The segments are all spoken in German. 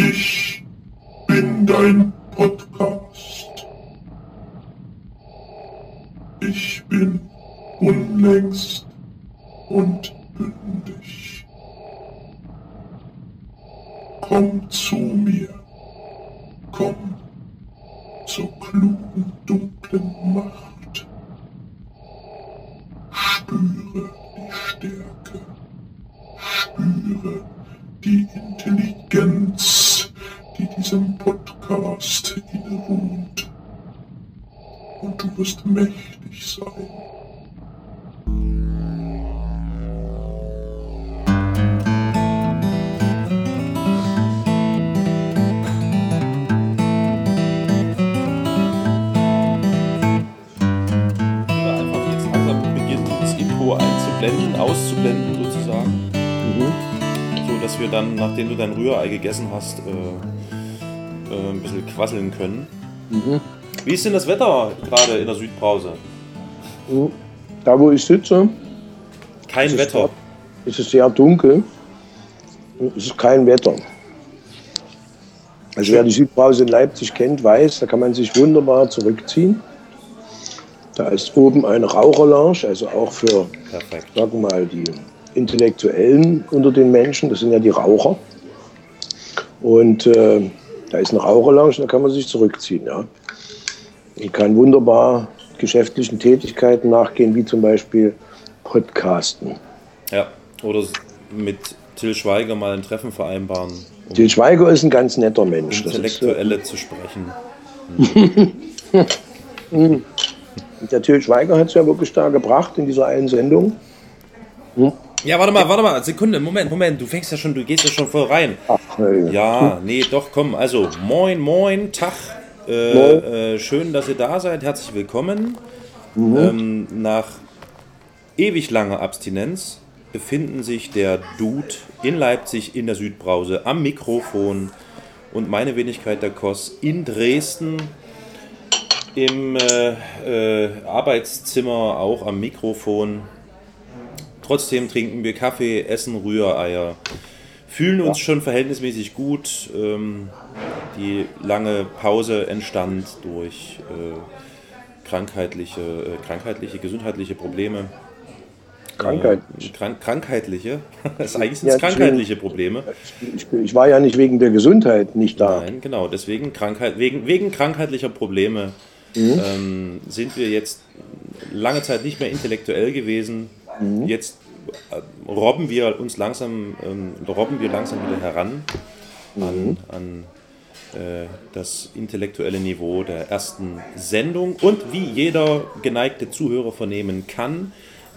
Ich bin dein Podcast. Ich bin unlängst ist denn das Wetter gerade in der Südbrause? Da, wo ich sitze, Kein es Wetter. sehr- ist es sehr dunkel. Es ist kein Wetter. Also wer die Südbrause in Leipzig kennt, weiß, da kann man sich wunderbar zurückziehen. Da ist oben eine Raucherlounge, also auch für, Perfekt. sagen wir mal, die Intellektuellen unter den Menschen, das sind ja die Raucher. Und äh, da ist eine Raucherlounge, da kann man sich zurückziehen. Ja. Ich kann wunderbar geschäftlichen Tätigkeiten nachgehen, wie zum Beispiel Podcasten. Ja. Oder mit Till Schweiger mal ein Treffen vereinbaren, um Til Schweiger ist ein ganz netter Mensch. Ist, äh, Intellektuelle zu sprechen. der Til Schweiger hat es ja wirklich da gebracht in dieser einen Sendung. Ja, warte mal, warte mal, Sekunde, Moment, Moment, du fängst ja schon, du gehst ja schon voll rein. Ach, äh, Ja, nee, doch, komm. Also, moin, moin, Tag. Äh, äh, schön, dass ihr da seid. Herzlich willkommen. Ähm, nach ewig langer Abstinenz befinden sich der Dude in Leipzig in der Südbrause am Mikrofon und meine Wenigkeit der Koss in Dresden im äh, äh, Arbeitszimmer auch am Mikrofon. Trotzdem trinken wir Kaffee, essen Rühreier, fühlen uns schon verhältnismäßig gut. Ähm, die lange Pause entstand durch äh, krankheitliche, äh, krankheitliche, gesundheitliche Probleme. Krankheit. Äh, krank krankheitliche. Das eigentlich sind Ja, krankheitliche Probleme. Ich, ich war ja nicht wegen der Gesundheit nicht da. Nein, genau. Deswegen Krankheit, wegen, wegen krankheitlicher Probleme Mhm. ähm, sind wir jetzt lange Zeit nicht mehr intellektuell gewesen. Mhm. Jetzt robben wir uns langsam, ähm, robben wir langsam wieder heran Mhm. an, an äh, das intellektuelle Niveau der ersten Sendung. Und wie jeder geneigte Zuhörer vernehmen kann,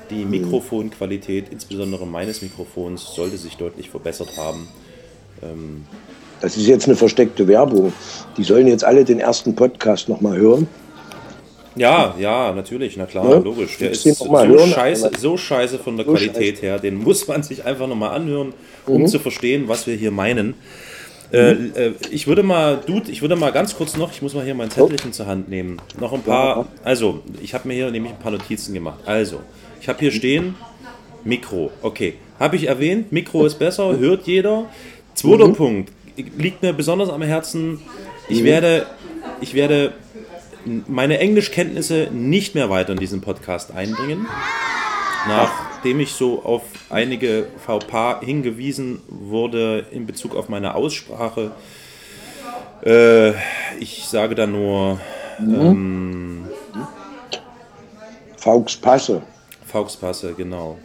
die Mhm. Mikrofonqualität, insbesondere meines Mikrofons, sollte sich deutlich verbessert haben. Das ist jetzt eine versteckte Werbung. Die sollen jetzt alle den ersten Podcast nochmal hören. Ja, ja, natürlich, na klar, Ja, logisch. Der ist so scheiße, so scheiße von der So Qualität her, den muss man sich einfach nochmal anhören, Mhm. um zu verstehen, was wir hier meinen. Äh, äh, ich würde mal, Dude, ich würde mal ganz kurz noch, ich muss mal hier mein Zettelchen zur Hand nehmen. Noch ein paar, also, ich habe mir hier nämlich ein paar Notizen gemacht. Also, ich habe hier stehen, Mikro, okay. Habe ich erwähnt, Mikro ist besser, hört jeder. Zweiter Punkt, liegt mir besonders am Herzen, ich werde, ich werde meine Englischkenntnisse nicht mehr weiter in diesen Podcast einbringen. Nachdem ich so auf einige VPA hingewiesen wurde in Bezug auf meine Aussprache, äh, ich sage da nur Faux Passe. Fauxpasse, genau.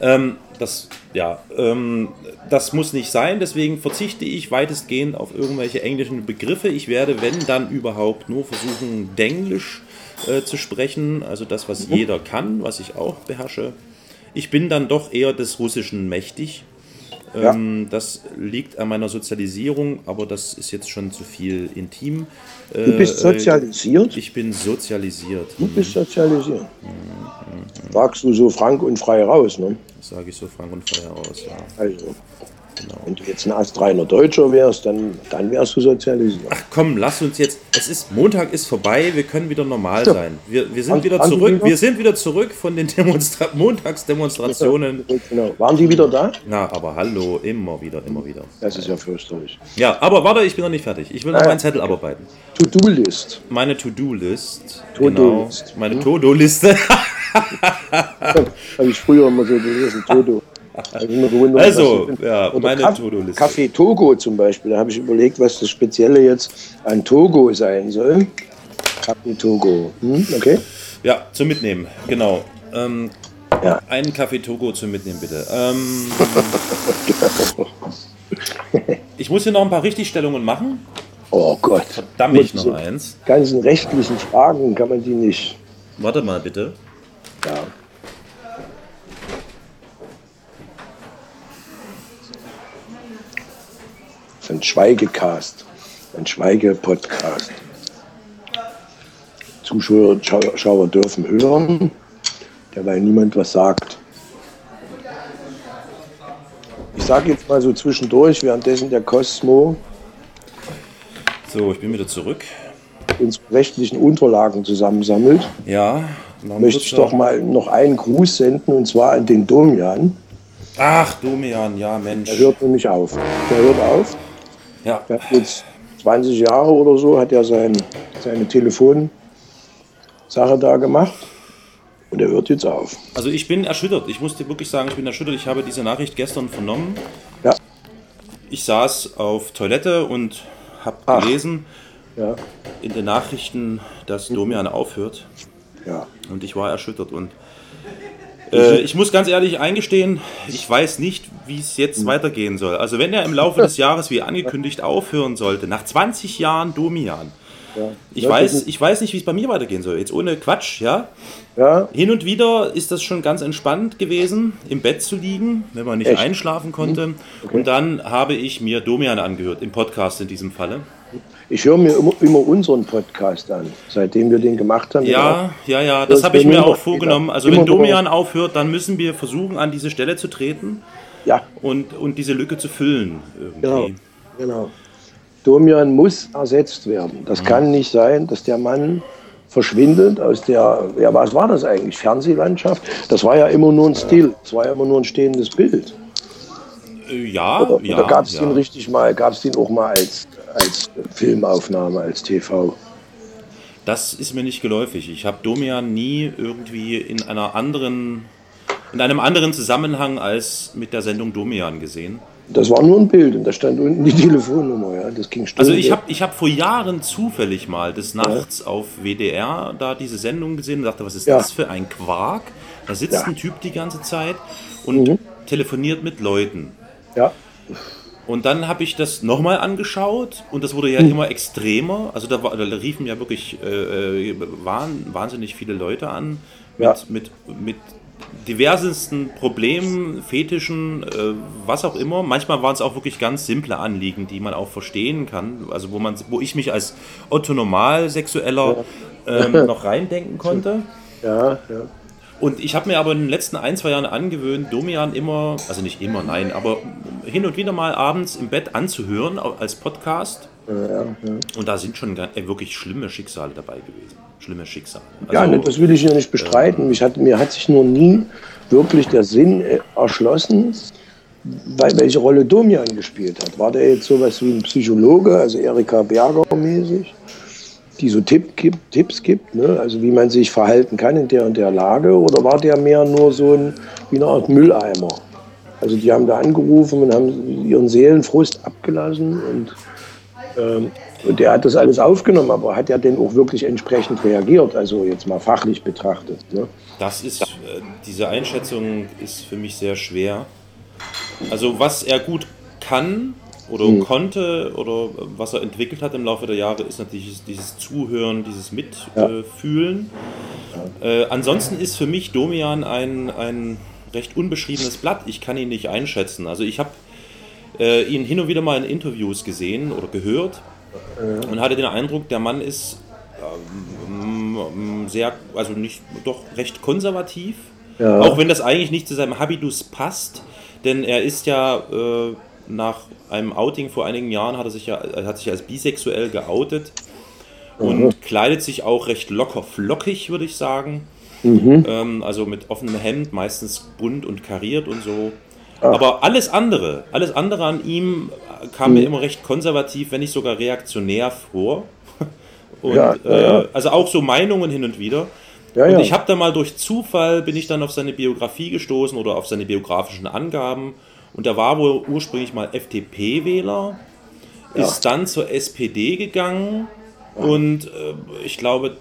Ähm, das, ja, ähm, das muss nicht sein, deswegen verzichte ich weitestgehend auf irgendwelche englischen Begriffe. Ich werde, wenn dann überhaupt, nur versuchen, Denglisch äh, zu sprechen, also das, was jeder kann, was ich auch beherrsche. Ich bin dann doch eher des Russischen mächtig. Ähm, Das liegt an meiner Sozialisierung, aber das ist jetzt schon zu viel intim. Du bist sozialisiert? Ich bin sozialisiert. Du bist sozialisiert. Sagst du so frank und frei raus, ne? Das sage ich so frank und frei aus. Ja. Also, Genau. Wenn du jetzt ein astreiner Deutscher wärst, dann, dann wärst du sozialisiert. Ach komm, lass uns jetzt. Es ist Montag ist vorbei, wir können wieder normal sein. Wir, wir sind Waren- wieder zurück. Wir sind wieder zurück von den Demonstra Montagsdemonstrationen. Genau. Waren die wieder da? Na, aber hallo, immer wieder, immer wieder. Das ist ja fürchterlich. Ja, aber warte, ich bin noch nicht fertig. Ich will noch Ah, ja. meinen Zettel abarbeiten. To-Do-List. Meine To-Do-List. To-Do-List. Genau, meine To-Do-Liste. Habe ich früher immer so gelesen, Toto. Also, ja, meine To-Do-Liste. Kaffee Togo zum Beispiel. Da habe ich überlegt, was das Spezielle jetzt an Togo sein soll. Kaffee Togo. Hm? Okay? Ja, zum Mitnehmen, genau. Ähm, Ja. einen Kaffee Togo zum Mitnehmen, bitte. Ähm, ich muss hier noch ein paar Richtigstellungen machen. Oh Gott. Verdammt, ich noch eins. ganzen rechtlichen Fragen kann man die nicht. Warte mal bitte. Ja. Das ist ein Schweigecast, ein Schweigepodcast. Zuschauer Schau- Schauer dürfen hören, derweil niemand was sagt. Ich sage jetzt mal so zwischendurch, währenddessen der Cosmo So, ich bin wieder zurück. unsere rechtlichen Unterlagen zusammensammelt, Ja, möchte ich doch mal noch einen Gruß senden, und zwar an den Domian. Ach, Domian, ja, Mensch. Der hört nämlich auf. Der hört auf. Ja, Der hat jetzt 20 Jahre oder so, hat er sein, seine Telefonsache da gemacht. Und er hört jetzt auf. also ich bin erschüttert. Ich muss dir wirklich sagen, ich bin erschüttert. Ich habe diese Nachricht gestern vernommen. Ja, Ich saß auf Toilette und habe gelesen ja, in den Nachrichten, dass Domian aufhört. ja. Und ich war erschüttert. Und äh, ich muss ganz ehrlich eingestehen, ich weiß nicht, wie es jetzt weitergehen soll. Also wenn er im Laufe des Jahres, wie angekündigt, aufhören sollte, nach 20 Jahren Domian. ja. Ich weiß, ich weiß nicht, wie es bei mir weitergehen soll. Jetzt ohne Quatsch, ja. Ja, Hin und wieder ist das schon ganz entspannt gewesen, im Bett zu liegen, wenn man nicht Echt? einschlafen konnte. Und dann habe ich mir Domian angehört, im Podcast in diesem Falle. ich höre mir immer, immer unseren Podcast an, seitdem wir den gemacht haben. Ja, ja, ja, das habe ich mir auch vorgenommen. Also wenn. Domian aufhört, dann müssen wir versuchen, an diese Stelle zu treten Ja, und, und diese Lücke zu füllen. Irgendwie. genau. genau. Domian muss ersetzt werden. Das kann nicht sein, dass der Mann verschwindet aus der, ja, was war das eigentlich? Fernsehlandschaft? Das war ja immer nur ein Stil, das war ja immer nur ein stehendes Bild. Äh, Ja, Oder, ja. oder gab es ja. den richtig mal, gab es den auch mal als, als Filmaufnahme, als TV? Das ist mir nicht geläufig. Ich habe Domian nie irgendwie in einer anderen, in einem anderen Zusammenhang als mit der Sendung Domian gesehen. Das war nur ein Bild und da stand unten die Telefonnummer, ja. Das ging Also ich habe ich hab vor Jahren zufällig mal des Nachts auf WDR da diese Sendung gesehen und dachte, was ist Ja. das für ein Quark? Da sitzt Ja. Mhm. ein Typ die ganze Zeit und telefoniert mit Leuten. Ja, Und dann habe ich das nochmal angeschaut und das wurde ja immer extremer. Also da, war, da riefen ja wirklich äh, äh, wahn, wahnsinnig viele Leute an mit, Ja. mit, mit diversesten Problemen, Fetischen, äh, was auch immer. Manchmal waren es auch wirklich ganz simple Anliegen, die man auch verstehen kann. Also wo man, wo ich mich als Otto Normalsexueller ähm, noch reindenken konnte. ja, ja. Und ich habe mir aber in den letzten ein, zwei Jahren angewöhnt, Domian immer, also nicht immer, nein, aber hin und wieder mal abends im Bett anzuhören als Podcast. Und da sind schon äh, wirklich schlimme Schicksale dabei gewesen. Schlimme Schicksale. ja Also, ne, das will ich ja nicht bestreiten. Mich hat, mir hat sich nur nie wirklich der Sinn äh, erschlossen, welche Rolle Domian gespielt hat. War der jetzt sowas wie ein Psychologe, also Erika Berger mäßig, die so Tipp gibt, Tipps gibt, ne? also wie man sich verhalten kann in der und der Lage, oder war der mehr nur so ein, wie eine Art Mülleimer? Also die haben da angerufen und haben ihren Seelenfrust abgelassen und ähm, und der hat das alles aufgenommen, aber hat er denn auch wirklich entsprechend reagiert? Also jetzt mal fachlich betrachtet. Ne? das ist, äh, diese Einschätzung ist für mich sehr schwer. Also was er gut kann oder Hm. konnte oder was er entwickelt hat im Laufe der Jahre, ist natürlich dieses, Zuhören, dieses Ja. Mitfühlen. Äh, ansonsten ist für mich Domian ein, ein recht unbeschriebenes Blatt. Ich kann ihn nicht einschätzen. Also ich habe äh, ihn hin und wieder mal in Interviews gesehen oder gehört und hatte den Eindruck, der Mann ist ähm, sehr, also nicht, doch recht konservativ. Ja. Auch wenn das eigentlich nicht zu seinem Habitus passt, denn er ist ja äh, nach einem Outing vor einigen Jahren hat er sich ja hat sich als bisexuell geoutet und kleidet sich auch recht locker flockig, würde ich sagen. Ähm, also mit offenem Hemd, meistens bunt und kariert und so. Aber alles andere, alles andere an ihm kam mir immer recht konservativ, wenn nicht sogar reaktionär vor. Und, Ja, ja, ja. Äh, also auch so Meinungen hin und wieder. Und ich habe da mal durch Zufall bin ich dann auf seine Biografie gestoßen oder auf seine biografischen Angaben. Und er war wohl ursprünglich mal FDP-Wähler, ist dann zur SPD gegangen und äh, ich glaube,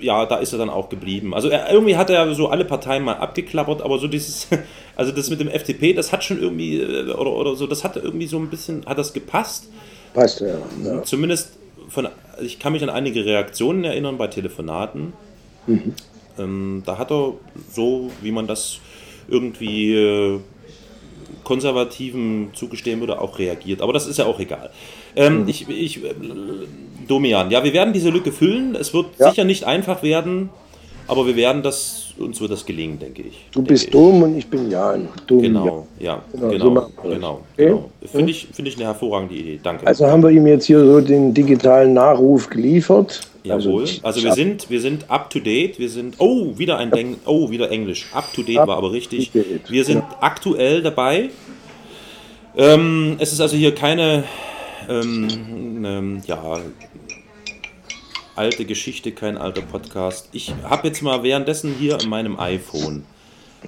ja, da ist er dann auch geblieben. Also er, irgendwie hat er so alle Parteien mal abgeklappert, aber so dieses, also das mit dem FDP, das hat schon irgendwie, äh, oder, oder so, das hat irgendwie so ein bisschen, hat das gepasst. Passt ja. ja. Zumindest von, ich kann mich an einige Reaktionen erinnern bei Telefonaten. Ähm, da hat er so, wie man das irgendwie äh, Konservativen zugestehen würde, auch reagiert. Aber das ist ja auch egal. Ähm, Ich, ich, äh, Domian, ja, wir werden diese Lücke füllen. Es wird Ja. sicher nicht einfach werden, aber wir werden das, uns wird das gelingen, denke ich. Du bist. Dom und ich bin Jan. Dom, Genau, ja, Genau, genau, genau. Okay? genau. Finde ich, finde ich eine hervorragende Idee. Danke. Also haben wir ihm jetzt hier so den digitalen Nachruf geliefert. Jawohl. ich- Also wir sind, wir sind up to date. Wir sind. Oh, wieder ein Deng, Oh, wieder Englisch. Up to date war aber richtig. Wir sind aktuell dabei. Ähm, es ist also hier keine ähm, ähm, ja, alte Geschichte, kein alter Podcast. Ich habe jetzt mal währenddessen hier in meinem iPhone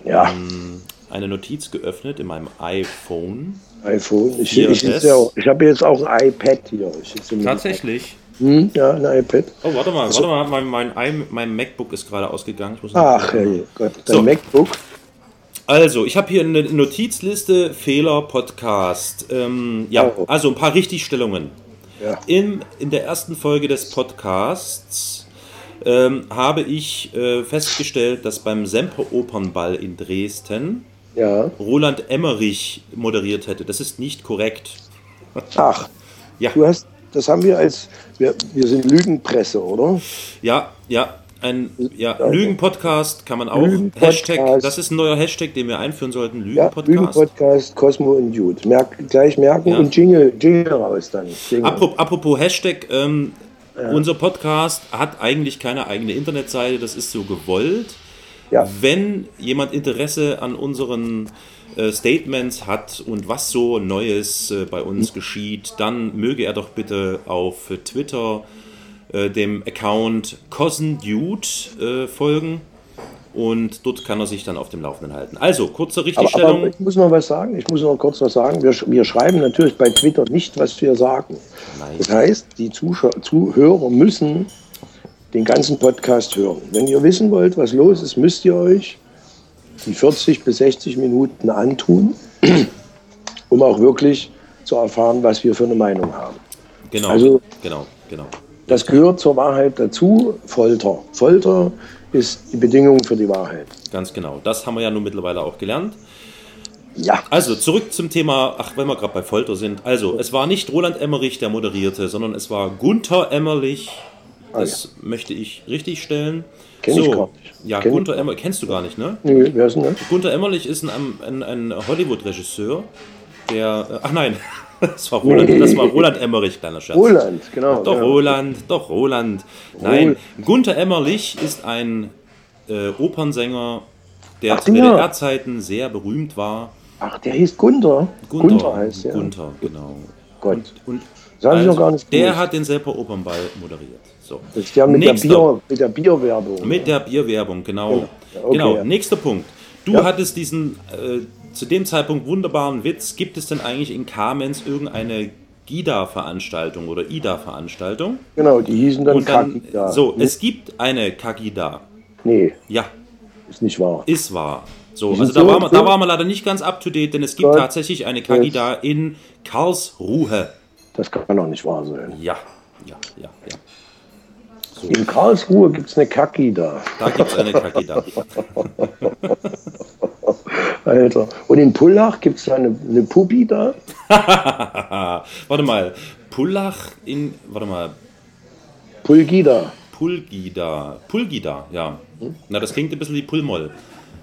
Ja, ähm, eine Notiz geöffnet, in meinem iPhone. iPhone. Ich, Hier, ich, auch- ich habe jetzt auch ein iPad hier. Ich Tatsächlich. Hm, ja, ein iPad. Oh, warte mal, warte mal, mein, mein, mein MacBook ist gerade ausgegangen. Ich Ach, hey Gott, dein So. MacBook. Also, ich habe hier eine Notizliste Fehler Podcast. Ähm, ja, Oh. also ein paar Richtigstellungen. Ja. In, in der ersten Folge des Podcasts ähm, habe ich äh, festgestellt, dass beim Semper Opernball in Dresden Ja. Roland Emmerich moderiert hätte. Das ist nicht korrekt. Ach, Ja, du hast, das haben wir als, wir, wir sind Lügenpresse, oder? ja, ja. Ein ja, Lügen-Podcast kann man auch. Lügen-Podcast. Hashtag, das ist ein neuer Hashtag, den wir einführen sollten. Ja, Lügen-Podcast. Lügenpodcast, Cosmo und Jude. Merk, gleich merken Ja. und Jingle, Jingle raus dann. Jingle. Apropos, apropos Hashtag, ähm, unser Podcast hat eigentlich keine eigene Internetseite, das ist so gewollt. Ja. Wenn jemand Interesse an unseren äh, Statements hat und was so Neues äh, bei uns geschieht, dann möge er doch bitte auf Twitter äh, dem Account CosinDude äh, folgen und dort kann er sich dann auf dem Laufenden halten. Also, kurze Aber, Richtigstellung. aber ich muss noch was sagen. Ich muss noch kurz was sagen. Wir, wir schreiben natürlich bei Twitter nicht, was wir sagen. Nein. Das heißt, die Zuschau Zuhörer müssen den ganzen Podcast hören. Wenn ihr wissen wollt, was los ist, müsst ihr euch die 40 bis 60 Minuten antun, um auch wirklich zu erfahren, was wir für eine Meinung haben. Genau, also- genau, genau. Das gehört zur Wahrheit dazu. Folter. Folter ist die Bedingung für die Wahrheit. Ganz genau. Das haben wir ja nun mittlerweile auch gelernt. Ja. Also zurück zum Thema, ach, wenn wir gerade bei Folter sind. Also, es war nicht Roland Emmerich, der moderierte, sondern es war Gunther Emmerlich. Das möchte ich richtig stellen. Kenn ich gar nicht. Ja, Kenn Gunther Emmerlich, kennst du gar nicht, ne? Nö, wer ist denn das? Gunther Emmerlich ist ein, ein, ein Hollywood-Regisseur, der, ach nein, das war Roland, das war Roland Emmerich, kleiner Scherz. Roland, genau. Doch ja. Roland, doch Roland. Nein, Gunther Emmerlich ist ein äh, Opernsänger, der Ach, zu ja. DDR-Zeiten sehr berühmt war. Ach, der hieß Gunther. Gunther, Gunther heißt der. Gunther, genau. Gott. Und, und Das hab ich noch gar nicht der gewusst. hat den Selper Opernball moderiert. So. Das ist der mit Nächster. der, Bier, mit der Bierwerbung. Mit der Bierwerbung, genau. Ja, okay, genau. ja. Nächster Punkt. Du Ja. hattest diesen äh, zu dem Zeitpunkt wunderbaren Witz. Gibt es denn eigentlich in Kamenz irgendeine GIDA-Veranstaltung oder IDA-Veranstaltung? Genau, die hießen dann Und dann, Kakida. so, es gibt eine Kagida. Nee, Ja, ist nicht wahr. ist wahr. So, also da so? waren, wir, da waren wir leider nicht ganz up to date, denn es gibt Gott. tatsächlich eine Kagida in Karlsruhe. Das kann doch nicht wahr sein. Ja, ja, ja, ja. In Karlsruhe gibt es eine Kakida. Da gibt es eine Kagida. Alter. Und in Pullach gibt es eine, eine Puppi da. warte mal, Pullach in, warte mal, Pulgida. Pulgida. Pulgida, ja. Na, das klingt ein bisschen wie Pulmoll.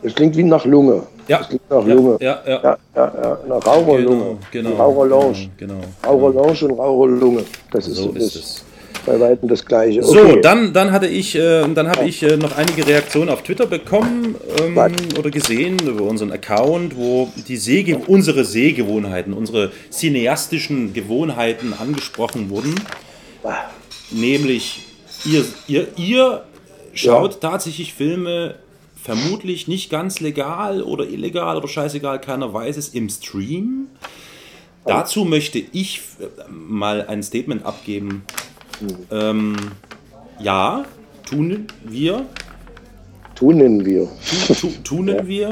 Das klingt wie nach Lunge. Ja. Das klingt nach Ja, Lunge. ja, ja. ja, ja, ja nach Raucherlunge. Genau, Raucherlounge. genau, genau. Raucherlounge und Raucherlunge. Das ist, So das ist es. Bei weitem das Gleiche. So, Okay. dann, dann hatte ich, äh, dann habe ich äh, noch einige Reaktionen auf Twitter bekommen ähm, oder gesehen über unseren Account, wo die Sehge unsere Sehgewohnheiten, unsere cineastischen Gewohnheiten angesprochen wurden. Nämlich, ihr, ihr, ihr schaut tatsächlich Filme vermutlich nicht ganz legal oder illegal oder scheißegal, keiner weiß es, im Stream. Dazu möchte ich äh, mal ein Statement abgeben. Ähm, ja, tun wir, Tunen wir. tu, tu, tunen wir.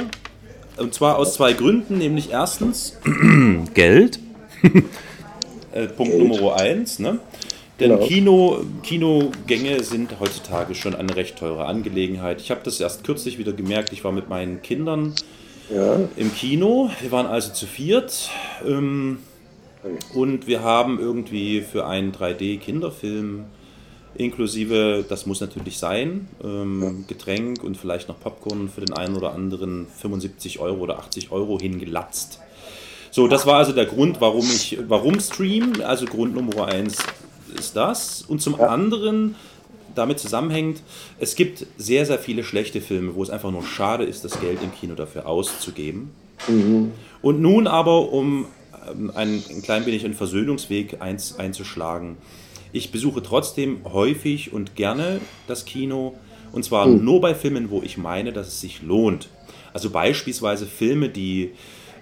Und zwar aus zwei Gründen, nämlich erstens Geld. äh, Punkt Geld. Nummer eins. Ne? Denn Genau. Kino, Kinogänge sind heutzutage schon eine recht teure Angelegenheit. Ich habe das erst kürzlich wieder gemerkt. Ich war mit meinen Kindern Ja. im Kino. Wir waren also zu viert. Ähm, und wir haben irgendwie für einen 3D-Kinderfilm inklusive, das muss natürlich sein, ähm, Getränk und vielleicht noch Popcorn für den einen oder anderen 75 Euro oder 80 Euro hingelatzt. So, das war also der Grund, warum ich, warum Stream, also Grund Nummer eins ist das. Und zum anderen, damit zusammenhängt, es gibt sehr, sehr viele schlechte Filme, wo es einfach nur schade ist, das Geld im Kino dafür auszugeben. Und nun aber, um ein, ein klein wenig einen Versöhnungsweg eins, einzuschlagen. Ich besuche trotzdem häufig und gerne das Kino. Und zwar nur bei Filmen, wo ich meine, dass es sich lohnt. Also beispielsweise Filme, die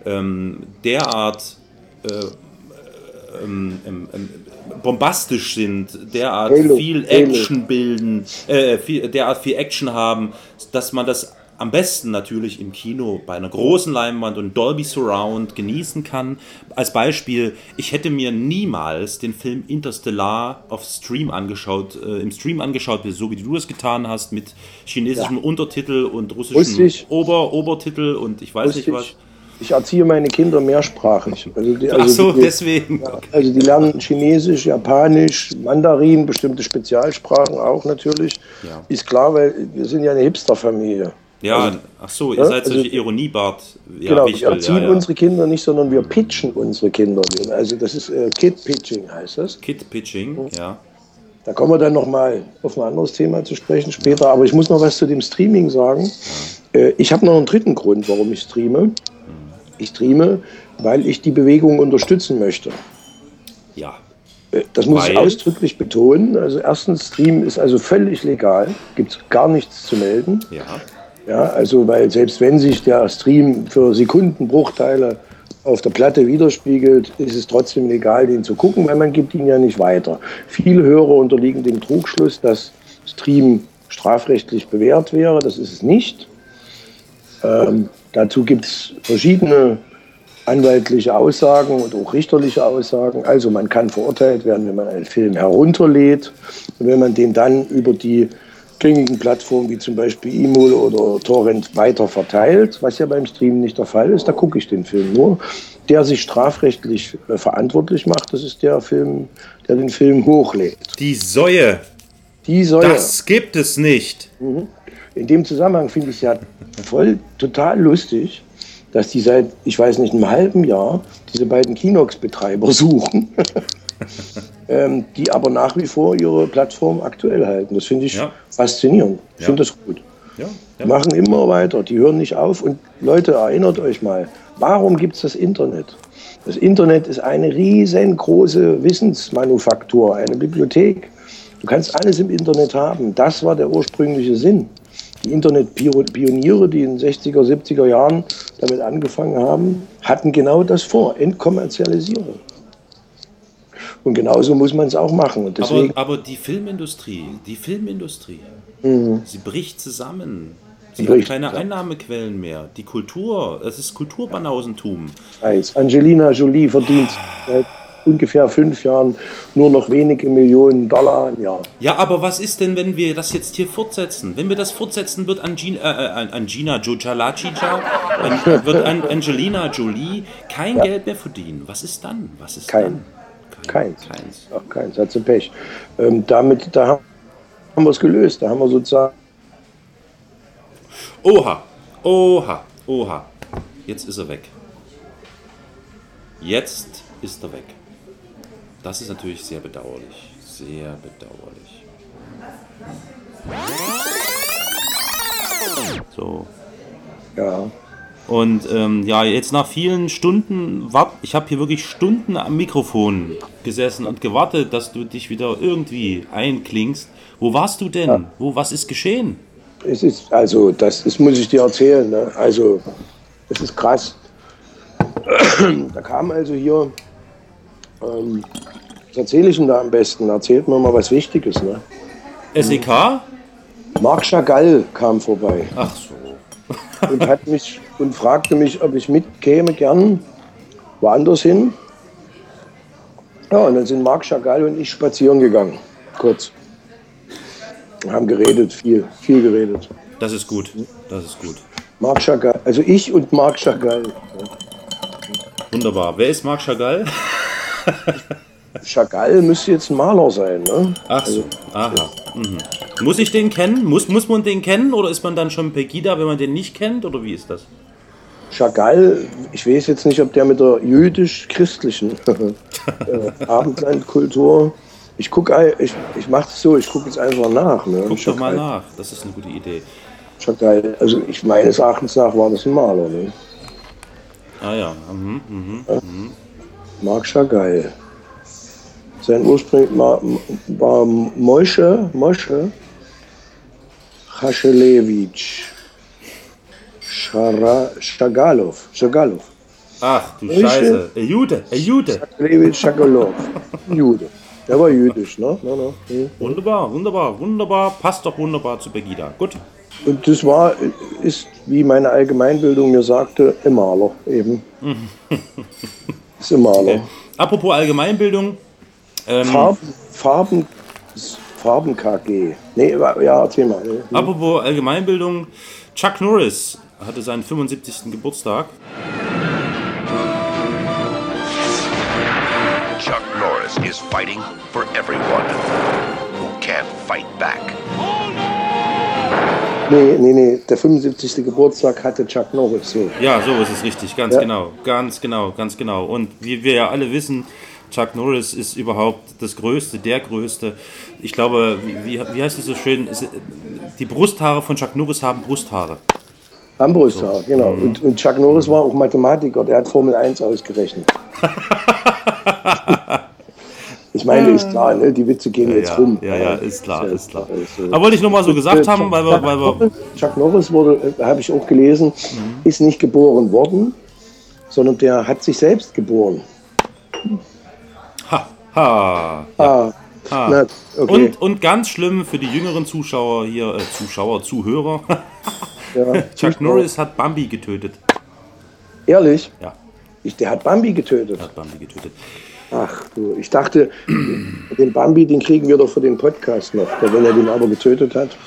ähm, derart äh, ähm, ähm, ähm, bombastisch sind, derart Halo, viel Halo. Action bilden, äh, viel, derart viel Action haben, dass man das am besten natürlich im Kino bei einer großen Leinwand und Dolby Surround genießen kann. Als Beispiel, ich hätte mir niemals den Film Interstellar auf Stream angeschaut, äh, im Stream angeschaut, so wie du das getan hast, mit chinesischem Untertitel und russischem. Ober Obertitel und ich weiß Wusste nicht was. ich. Ich erziehe meine Kinder mehrsprachig. Also die, also Ach so, die, deswegen. Ja, also die lernen Chinesisch, Japanisch, Mandarin, bestimmte Spezialsprachen auch natürlich. Ja. Ist klar, weil wir sind ja eine Hipster-Familie. Ja, ach so, ihr ja, seid also- solche Ironiebart. Ja, genau, Wichtel, wir erziehen ja, unsere Kinder nicht, sondern wir pitchen unsere Kinder. Also das ist äh, Kid-Pitching heißt das. Kid Pitching, ja. Da kommen wir dann nochmal auf ein anderes Thema zu sprechen später. Aber ich muss noch was zu dem Streaming sagen. Äh, ich habe noch einen dritten Grund, warum ich streame. Ich streame, weil ich die Bewegung unterstützen möchte. Ja. Äh, Das muss ich Weil? ausdrücklich betonen. Also erstens, Stream ist also völlig legal, gibt es gar nichts zu melden. Ja. Ja, also weil selbst wenn sich der Stream für Sekundenbruchteile auf der Platte widerspiegelt, ist es trotzdem legal, den zu gucken, weil man gibt ihn ja nicht weiter. Viele Hörer unterliegen dem Trugschluss, dass Stream strafrechtlich bewährt wäre. Das ist es nicht. Ähm, dazu gibt es verschiedene anwaltliche Aussagen und auch richterliche Aussagen. Also man kann verurteilt werden, wenn man einen Film herunterlädt und wenn man den dann über die gängigen Plattformen wie zum Beispiel Emul oder Torrent weiter verteilt, was ja beim Streamen nicht der Fall ist. Da gucke ich den Film nur. Der sich strafrechtlich äh, verantwortlich macht, das ist der Film, der den Film hochlädt. Die Säue, Die soll das gibt es nicht. in dem Zusammenhang finde ich es ja voll total lustig, dass die seit, ich weiß nicht, einem halben Jahr diese beiden Kinox-Betreiber suchen, ähm, die aber nach wie vor ihre Plattform aktuell halten. Das finde ich Ja. faszinierend. Ich Ja. finde das gut. Ja, machen immer weiter, die hören nicht auf. Und Leute, erinnert euch mal, warum gibt es das Internet? Das Internet ist eine riesengroße Wissensmanufaktur, eine Bibliothek. Du kannst alles im Internet haben. Das war der ursprüngliche Sinn. Die Internetpioniere, die in den 60er, 70er Jahren damit angefangen haben, hatten genau das vor, Entkommerzialisierung. Und genauso muss man es auch machen. Und deswegen, Aber, aber die Filmindustrie, die Filmindustrie, sie bricht zusammen. Sie Mhm. Bricht, hat keine ja. Einnahmequellen mehr. Die Kultur, es ist Kulturbanausentum. Preis. Angelina Jolie verdient seit ungefähr fünf Jahren nur noch wenige Millionen Dollar im Jahr. Ja, aber was ist denn, wenn wir das jetzt hier fortsetzen? Wenn wir das fortsetzen, wird Angina, äh, äh, Angina Jojalachicha, an, wird an Angelina Jolie kein Geld mehr verdienen. Was ist dann? Was ist Kein. dann? Keins. Keins. Ach, keins, hat sie Pech. Ähm, damit, da haben wir es gelöst. Da haben wir sozusagen Oha, Oha, oha. Jetzt ist er weg. Jetzt ist er weg. Das ist natürlich sehr bedauerlich. Sehr bedauerlich. So. Ja. Und ähm, ja, jetzt nach vielen Stunden, wart, ich habe hier wirklich Stunden am Mikrofon gesessen und gewartet, dass du dich wieder irgendwie einklingst. Wo warst du denn? Wo, was ist geschehen? Es ist, also, das, das muss ich dir erzählen. Ne? Also, es ist krass. da kam also hier, ähm, was erzähle ich denn da am besten? Erzählt mir mal was Wichtiges. Ne? SEK? Marc Chagall kam vorbei Ach so. Und, hat mich, und fragte mich, ob ich mitkäme gern woanders hin. Ja, und dann sind Marc Chagall und ich spazieren gegangen, kurz. Haben geredet, viel, viel geredet. Das ist gut. Das ist gut. Marc Chagall, also ich und Marc Chagall. Wunderbar. Wer ist Marc Chagall? Chagall müsste jetzt ein Maler sein, ne? Ach so. Aha. Mhm. Muss ich den kennen? Muss, muss man den kennen oder ist man dann schon Pegida, wenn man den nicht kennt? Oder wie ist das? Chagall, ich weiß jetzt nicht, ob der mit der jüdisch-christlichen äh, Abendlandkultur. Ich gucke, ich, ich mache es so, ich gucke jetzt einfach nach. Ne? Guck doch mal Chagall- nach. Das ist eine gute Idee. Chagall, also ich meines Erachtens nach war das ein Maler, ne? Ah ja. Mhm, mhm. Marc Chagall. Sein Ursprung war, war Moshe, Moshe Chaschelewitsch. Schara- Chagalov, Chagalov. Ach du Welche? Scheiße. Ein Jude, ein Jude. Chagalewitsch Chagalov. Jude. Der war jüdisch, ne? ne, ne. Hm. Wunderbar, wunderbar, wunderbar. Passt doch wunderbar zu Pegida. Gut. Und das war, ist, wie meine Allgemeinbildung mir sagte, ein Maler eben. ist ein Maler. Apropos Allgemeinbildung. Ähm, Farben, Farben, Farben KG. Nee, ja, erzähl mal. Apropos Allgemeinbildung. Chuck Norris hatte seinen 75. Geburtstag. Chuck Norris is fighting for everyone who can't fight back. Nee, nee, nee, der 75. Geburtstag hatte Chuck Norris. So. Ja, so ist es richtig. Ganz Ja. genau. Ganz genau, ganz genau. Und wie wir ja alle wissen, Chuck Norris ist überhaupt das Größte, der Größte. Ich glaube, wie, wie, heißt es so schön? Die Brusthaare von Chuck Norris haben Brusthaare. Armbrusthaar, genau. Mhm. Und, und Chuck Norris war auch Mathematiker, der hat Formel 1 ausgerechnet. ich meine, ist klar, ne? die Witze gehen jetzt Ja, rum. ja, ja, ist klar, ist klar. Aber wollte ich nur mal so gesagt Äh, haben, weil wir, Chuck, weil wir Norris, Chuck Norris wurde, äh, habe ich auch gelesen, Mhm. ist nicht geboren worden, sondern der hat sich selbst geboren. Ha, ha, Ah, ha. na, okay. Und, und ganz schlimm für die jüngeren Zuschauer hier, äh, Zuschauer, Zuhörer. ja, Chuck Norris hat Bambi getötet. Ehrlich? Ja, Ich, der hat Bambi getötet. hat Bambi getötet. Ach du, ich dachte, den Bambi, den kriegen wir doch für den Podcast noch, der, wenn er den aber getötet hat.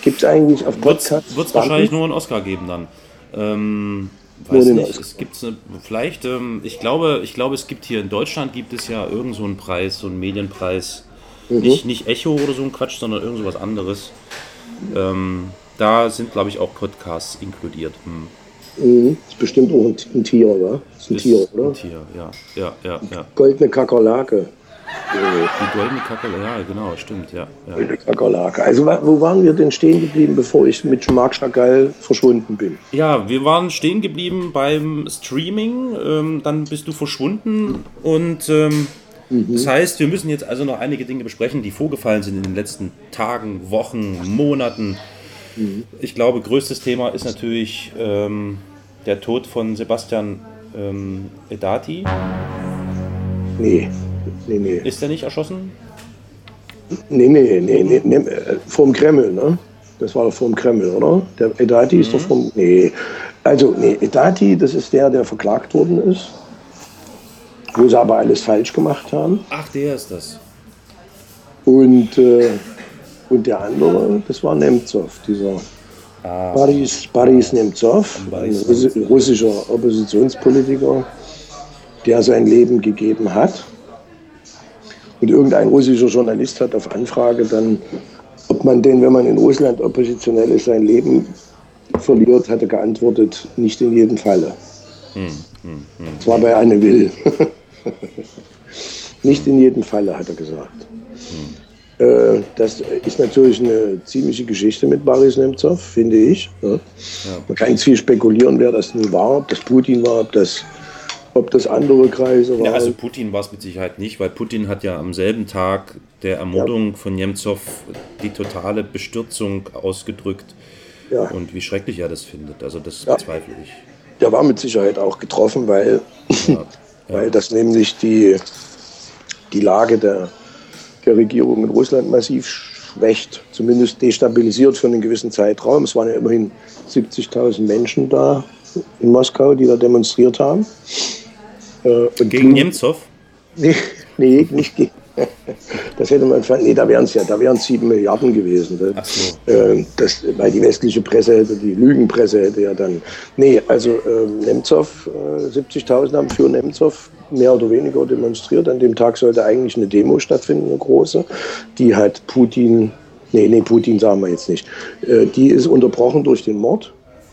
Gibt es eigentlich auf Wird Podcasts es wahrscheinlich nur einen Oscar geben dann. Ähm, weiß nicht, es gibt vielleicht, ähm, ich glaube, ich glaube, es gibt hier in Deutschland gibt es ja irgend so einen Preis, so einen Medienpreis. Mhm. Nicht, nicht Echo oder so ein Quatsch, sondern irgend so was anderes. Ähm, da sind, glaube ich, auch Podcasts inkludiert. Hm. Mhm. Ist bestimmt auch ein, ein Tier, oder? Ist ein Ist Tier, oder? Ein Tier, ja. Ja, ja, ja. Goldene Kakerlake. Die goldene Kacke, ja, genau, stimmt, ja. ja. Goldene Kakerlake. Also wo waren wir denn stehen geblieben, bevor ich mit Marc Chagall verschwunden bin? Ja, wir waren stehen geblieben beim Streaming, ähm, dann bist du verschwunden und ähm, das heißt, wir müssen jetzt also noch einige Dinge besprechen, die vorgefallen sind in den letzten Tagen, Wochen, Monaten. Ich glaube, größtes Thema ist natürlich ähm, der Tod von Sebastian ähm, Edati. Nee. Nee, nee. Ist er nicht erschossen? Nee, nee, nee, nee, nee. äh, Vorm Kreml, ne? Das war doch vorm Kreml, oder? Der Edati ist doch vom. Nee. Also, nee, Edati, das ist der, der verklagt worden ist. Wo sie aber alles falsch gemacht haben. Ach, der ist das. Und, äh, und der andere, das war Nemtsov, dieser Boris, Boris Nemtsov, ein russischer Oppositionspolitiker, der sein Leben gegeben hat. Und irgendein russischer Journalist hat auf Anfrage dann, ob man denn, wenn man in Russland oppositionell ist, sein Leben verliert, hat er geantwortet, nicht in jedem Falle. Hm, Das war bei Anne Will. nicht in jedem Falle, hat er gesagt. Äh, Das ist natürlich eine ziemliche Geschichte mit Boris Nemtsov, finde ich. ne? Man kann jetzt viel spekulieren, wer das nun war, ob das Putin war, ob das, ob das andere Kreise waren. Ja, also Putin war es mit Sicherheit nicht, weil Putin hat ja am selben Tag der Ermordung von Nemtsov die totale Bestürzung ausgedrückt Ja. und wie schrecklich er das findet. Also das Ja. bezweifle ich. Der war mit Sicherheit auch getroffen, weil, weil das nämlich die, die Lage der, der Regierung in Russland massiv schwächt, zumindest destabilisiert für einen gewissen Zeitraum. Es waren ja immerhin 70.000 Menschen da in Moskau, die da demonstriert haben. Äh, Gegen Nemtsov? Nee, nee, nicht gegen. Das hätte man, nee, da wären es ja, da wären es sieben Milliarden gewesen. Ach so. Äh, Das, weil die westliche Presse hätte, die Lügenpresse hätte ja dann. Nee, also äh, Nemtsov, äh, 70.000 haben für Nemtsov mehr oder weniger demonstriert. An dem Tag sollte eigentlich eine Demo stattfinden, eine große. Die hat Putin, nee, nee, Putin sagen wir jetzt nicht. Äh, Die ist unterbrochen durch den Mord.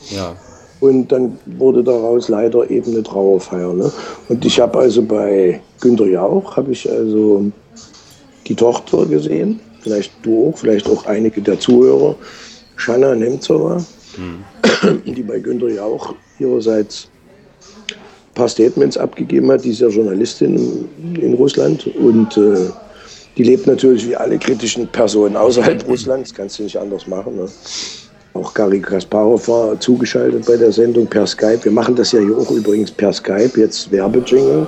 Ja. Und dann wurde daraus leider eben eine Trauerfeier. Ne? Und ich habe also bei Günter Jauch, habe ich also die Tochter gesehen, vielleicht du auch, vielleicht auch einige der Zuhörer, Shanna Nemtsova, die bei Günter Jauch ihrerseits ein paar Statements abgegeben hat. Die ist ja Journalistin in, in Russland und äh, die lebt natürlich wie alle kritischen Personen außerhalb Russlands, kannst du nicht anders machen. Ne? Auch Gary Kasparov war zugeschaltet bei der Sendung per Skype. Wir machen das ja hier auch übrigens per Skype, jetzt Werbejingle.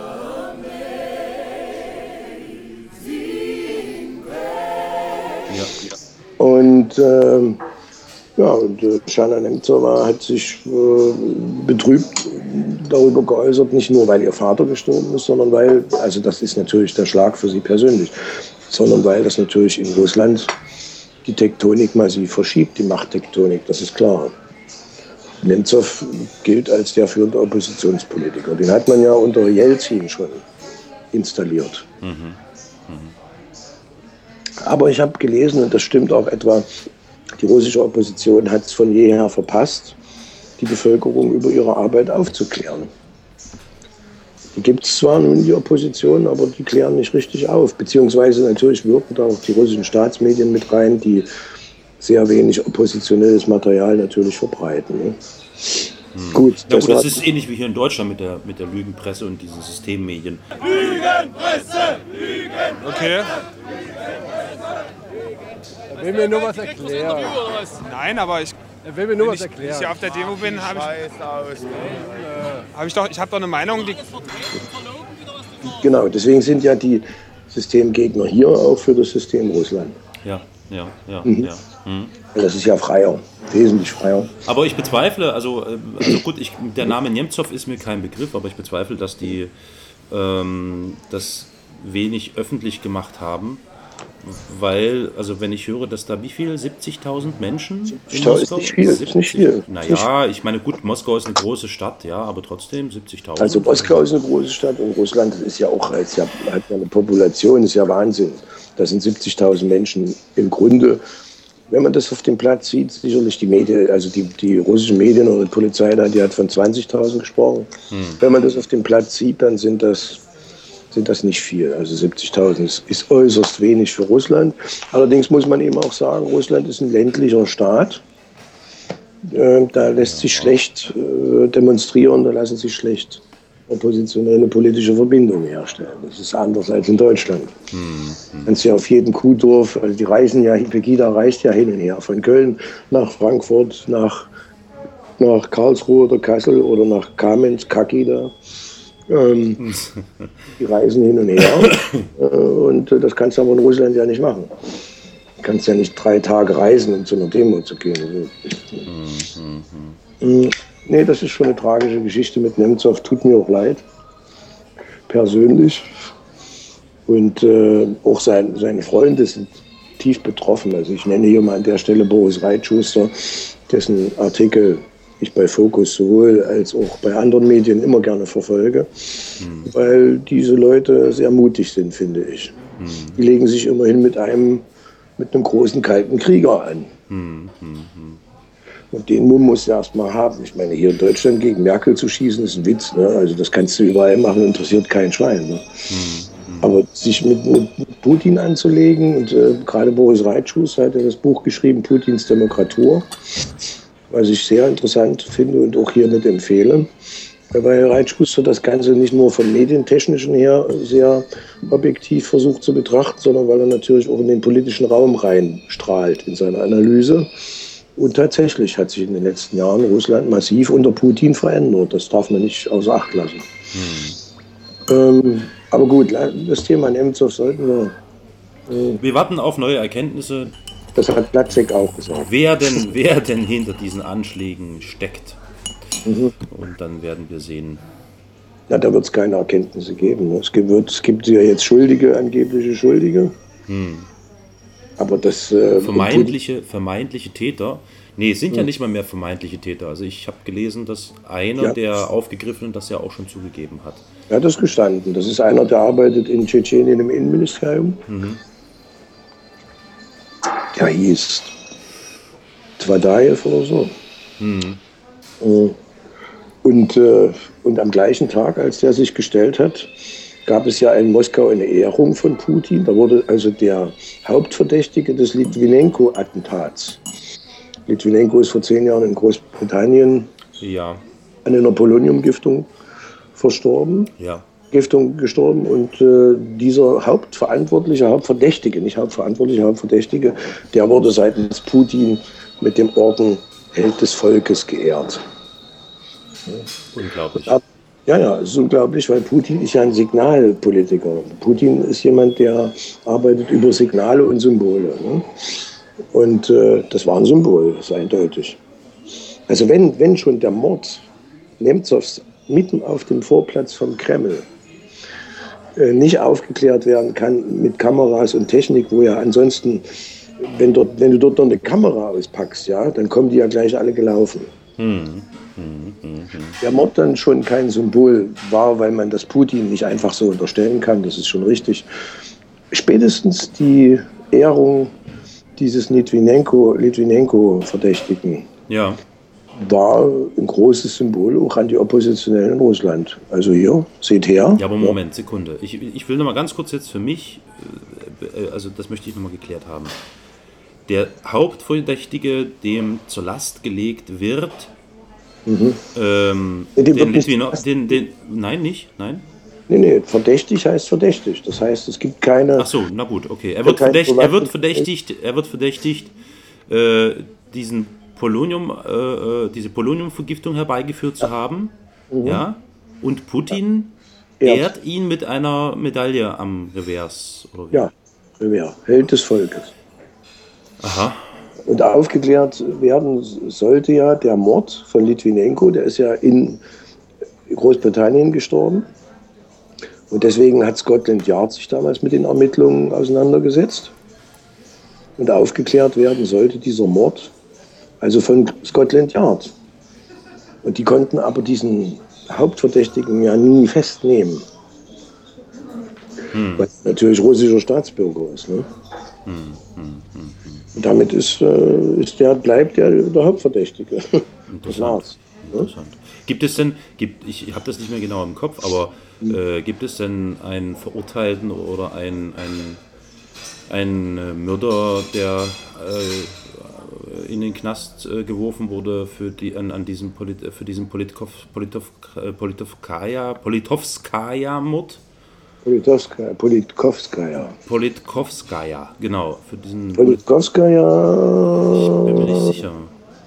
Und ähm, ja, und äh, Shana Nemtsova hat sich äh, betrübt darüber geäußert, nicht nur weil ihr Vater gestorben ist, sondern weil, also das ist natürlich der Schlag für sie persönlich, sondern weil das natürlich in Russland die Tektonik massiv verschiebt, die Machttektonik, das ist klar. Nemtsov gilt als der führende Oppositionspolitiker. Den hat man ja unter Jelzin schon installiert. Aber ich habe gelesen, und das stimmt auch etwa, die russische Opposition hat es von jeher verpasst, die Bevölkerung über ihre Arbeit aufzuklären. Die gibt es zwar nun, die Opposition, aber die klären nicht richtig auf. Beziehungsweise natürlich wirken da auch die russischen Staatsmedien mit rein, die sehr wenig oppositionelles Material natürlich verbreiten. Ne? Gut, Ja, das gut, das ist ähnlich wie hier in Deutschland mit der, mit der Lügenpresse und diesen Systemmedien. Okay. Er will mir nur was erklären. Nein, aber ich, Er will mir nur wenn was ich, wenn ich erklären. hier auf der Demo bin, habe ich, hab ich doch, ich habe doch eine Meinung, die, genau, deswegen sind ja die Systemgegner hier auch für das System Russland. Ja, ja, ja, Mhm. ja. Mhm. Das ist ja freier, wesentlich freier. Aber ich bezweifle, also, ähm, also gut, ich, der Name Nemtsov ist mir kein Begriff, aber ich bezweifle, dass die ähm, das wenig öffentlich gemacht haben. Weil, also wenn ich höre, dass da wie viel? 70.000 Menschen in 70.000 ist nicht viel, ist nicht viel. Naja, ich meine, gut, Moskau ist eine große Stadt, ja, aber trotzdem 70.000. Also Moskau ist eine große Stadt und Russland ist ja auch ist ja, hat ja eine Population, ist ja Wahnsinn. Das sind 70.000 Menschen im Grunde. Wenn man das auf dem Platz sieht, sicherlich die Medien, also die, die russischen Medien oder die Polizei da, die hat von 20.000 gesprochen. Wenn man das auf dem Platz sieht, dann sind das, sind das nicht viel. Also 70.000 ist, ist äußerst wenig für Russland. Allerdings muss man eben auch sagen, Russland ist ein ländlicher Staat. Äh, Da lässt sich schlecht äh, demonstrieren, da lassen sich schlecht oppositionelle politische Verbindungen herstellen. Das ist anders als in Deutschland. Kannst ja auf jedem Kuhdorf, also die reisen ja, Pegida reist ja hin und her, von Köln nach Frankfurt, nach, nach Karlsruhe oder Kassel oder nach Kamenz, Kaki da. Ähm, die reisen hin und her. äh, und äh, das kannst du aber in Russland ja nicht machen. Du kannst ja nicht drei Tage reisen, um zu einer Demo zu gehen. Mm, Nee, das ist schon eine tragische Geschichte mit Nemtsov. Tut mir auch leid. Persönlich. Und äh, auch sein, seine Freunde sind tief betroffen. Also ich nenne hier mal an der Stelle Boris Reitschuster, dessen Artikel ich bei Focus sowohl als auch bei anderen Medien immer gerne verfolge, weil diese Leute sehr mutig sind, finde ich. Die legen sich immerhin mit einem, mit einem großen kalten Krieger an. Und den Mumm musst du erstmal haben. Ich meine, hier in Deutschland gegen Merkel zu schießen, ist ein Witz. Ne? Also das kannst du überall machen, interessiert kein Schwein. Ne? Aber sich mit, mit Putin anzulegen, und äh, gerade Boris Reitschus hat ja das Buch geschrieben, Putins Demokratur, was ich sehr interessant finde und auch hiermit empfehle. Weil Reitschus das Ganze nicht nur vom medientechnischen her sehr objektiv versucht zu betrachten, sondern weil er natürlich auch in den politischen Raum reinstrahlt in seiner Analyse. Und tatsächlich hat sich in den letzten Jahren Russland massiv unter Putin verändert. Das darf man nicht außer Acht lassen. Ähm, aber gut, das Thema Nemtsov sollten wir. Wir warten auf neue Erkenntnisse, Das hat Platzek auch gesagt. wer denn, wer denn hinter diesen Anschlägen steckt. Und dann werden wir sehen. Ja, da wird es keine Erkenntnisse geben. ne? Es gibt, es gibt ja jetzt Schuldige, angebliche Schuldige. Aber das. Äh, Vermeintliche, vermeintliche Täter. Nee, es sind ja nicht mal mehr vermeintliche Täter. Also ich habe gelesen, dass einer Ja. der Aufgegriffenen das ja auch schon zugegeben hat. Er hat das gestanden. Das ist einer, der arbeitet in Tschetschenien im Innenministerium. Der hieß Tvadaev oder so. Äh, Und, äh, und am gleichen Tag, als der sich gestellt hat, gab es ja in Moskau eine Ehrung von Putin. Da wurde also der Hauptverdächtige des Litvinenko-Attentats. Litvinenko ist vor zehn Jahren in Großbritannien Ja, an einer Poloniumgiftung verstorben. ja. Giftung gestorben und äh, dieser Hauptverantwortliche, Hauptverdächtige, nicht Hauptverantwortliche, Hauptverdächtige, der wurde seitens Putin mit dem Orden Held des Volkes geehrt. Unglaublich. Ja, ja, ja, es ist unglaublich, weil Putin ist ja ein Signalpolitiker. Putin ist jemand, der arbeitet über Signale und Symbole. Ne? Und äh, das war ein Symbol, das ist eindeutig. Also wenn, wenn schon der Mord Nemtsovs mitten auf dem Vorplatz vom Kreml nicht aufgeklärt werden kann mit Kameras und Technik, wo ja ansonsten, wenn, dort, wenn du dort noch eine Kamera auspackst, ja, dann kommen die ja gleich alle gelaufen. Der Mord dann schon kein Symbol war, weil man das Putin nicht einfach so unterstellen kann, das ist schon richtig. Spätestens die Ehrung dieses Litvinenko, Litvinenko-Verdächtigen Ja, war ein großes Symbol auch an die Oppositionellen in Russland. Also hier, seht her. ja, aber Moment, Sekunde. Ich, ich will noch mal ganz kurz jetzt für mich, äh, äh, also das möchte ich noch mal geklärt haben. Der Hauptverdächtige, dem zur Last gelegt wird, ähm, Mhm. Nee, dem den zur Last den, den, nein, nicht, nein. Nee, nee, verdächtig heißt verdächtig. Das heißt, es gibt keine. Ach so, na gut, okay. Er wird, kein verdächtigt, er wird verdächtigt, er wird verdächtigt, äh, diesen Polonium, äh, äh, diese Poloniumvergiftung herbeigeführt zu haben. Ja. Und Putin Ehrt. ehrt ihn mit einer Medaille am Revers. Ja, ja, Held des Volkes. Aha. Und aufgeklärt werden sollte ja der Mord von Litvinenko, der ist ja in Großbritannien gestorben. Und deswegen hat Scotland Yard sich damals mit den Ermittlungen auseinandergesetzt. Und aufgeklärt werden sollte dieser Mord, also von Scotland Yard. Und die konnten aber diesen Hauptverdächtigen ja nie festnehmen. Weil er natürlich russischer Staatsbürger ist. Ne? Und damit ist, äh, ist der, bleibt der, der Hauptverdächtige. Das war's. Ne? Interessant. Gibt es denn, gibt, ich habe das nicht mehr genau im Kopf, aber äh, gibt es denn einen Verurteilten oder einen, einen, einen äh, Mörder, der äh, in den Knast äh, geworfen wurde für, die, an, an diesem, Polit, äh, für diesen Politkov, Politov, äh, Politovkaya, Politovskaya-Mord? Politowskaja, Politkovskaja. Politkovskaya, genau. Für diesen, Politkovskaja, bin mir nicht sicher.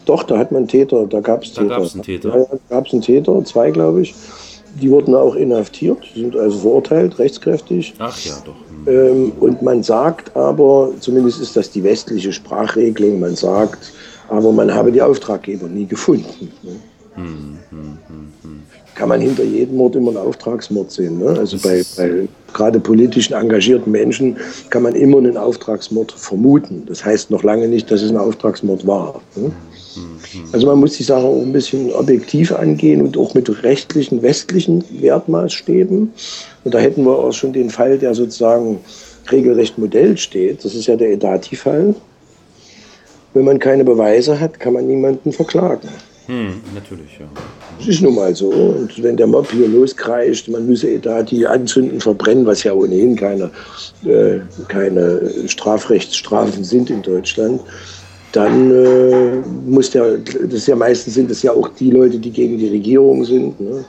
doch, da hat man Täter, da gab es Da Täter. gab's einen Täter. Da gab es einen Täter, zwei glaube ich. Die wurden auch inhaftiert, sind also verurteilt, rechtskräftig. Ach ja, doch. Hm. Ähm, und man sagt aber, zumindest ist das die westliche Sprachregelung, man sagt, aber man habe die Auftraggeber nie gefunden. Ne? Kann man hinter jedem Mord immer einen Auftragsmord sehen. Ne? Also bei, bei gerade politisch engagierten Menschen kann man immer einen Auftragsmord vermuten. Das heißt noch lange nicht, dass es ein Auftragsmord war. Ne? Also man muss die Sache auch ein bisschen objektiv angehen und auch mit rechtlichen, westlichen Wertmaßstäben. Und da hätten wir auch schon den Fall, der sozusagen regelrecht Modell steht. Das ist ja der Edati-Fall. wenn man keine Beweise hat, kann man niemanden verklagen. Hm, natürlich, ja. Das ist nun mal so. Und wenn der Mob hier loskreischt, man müsse Edati anzünden, verbrennen, was ja ohnehin keine, äh, keine Strafrechtsstrafen sind in Deutschland, dann äh, muss der, das ist ja meistens sind es ja auch die Leute, die gegen die Regierung sind. Ne?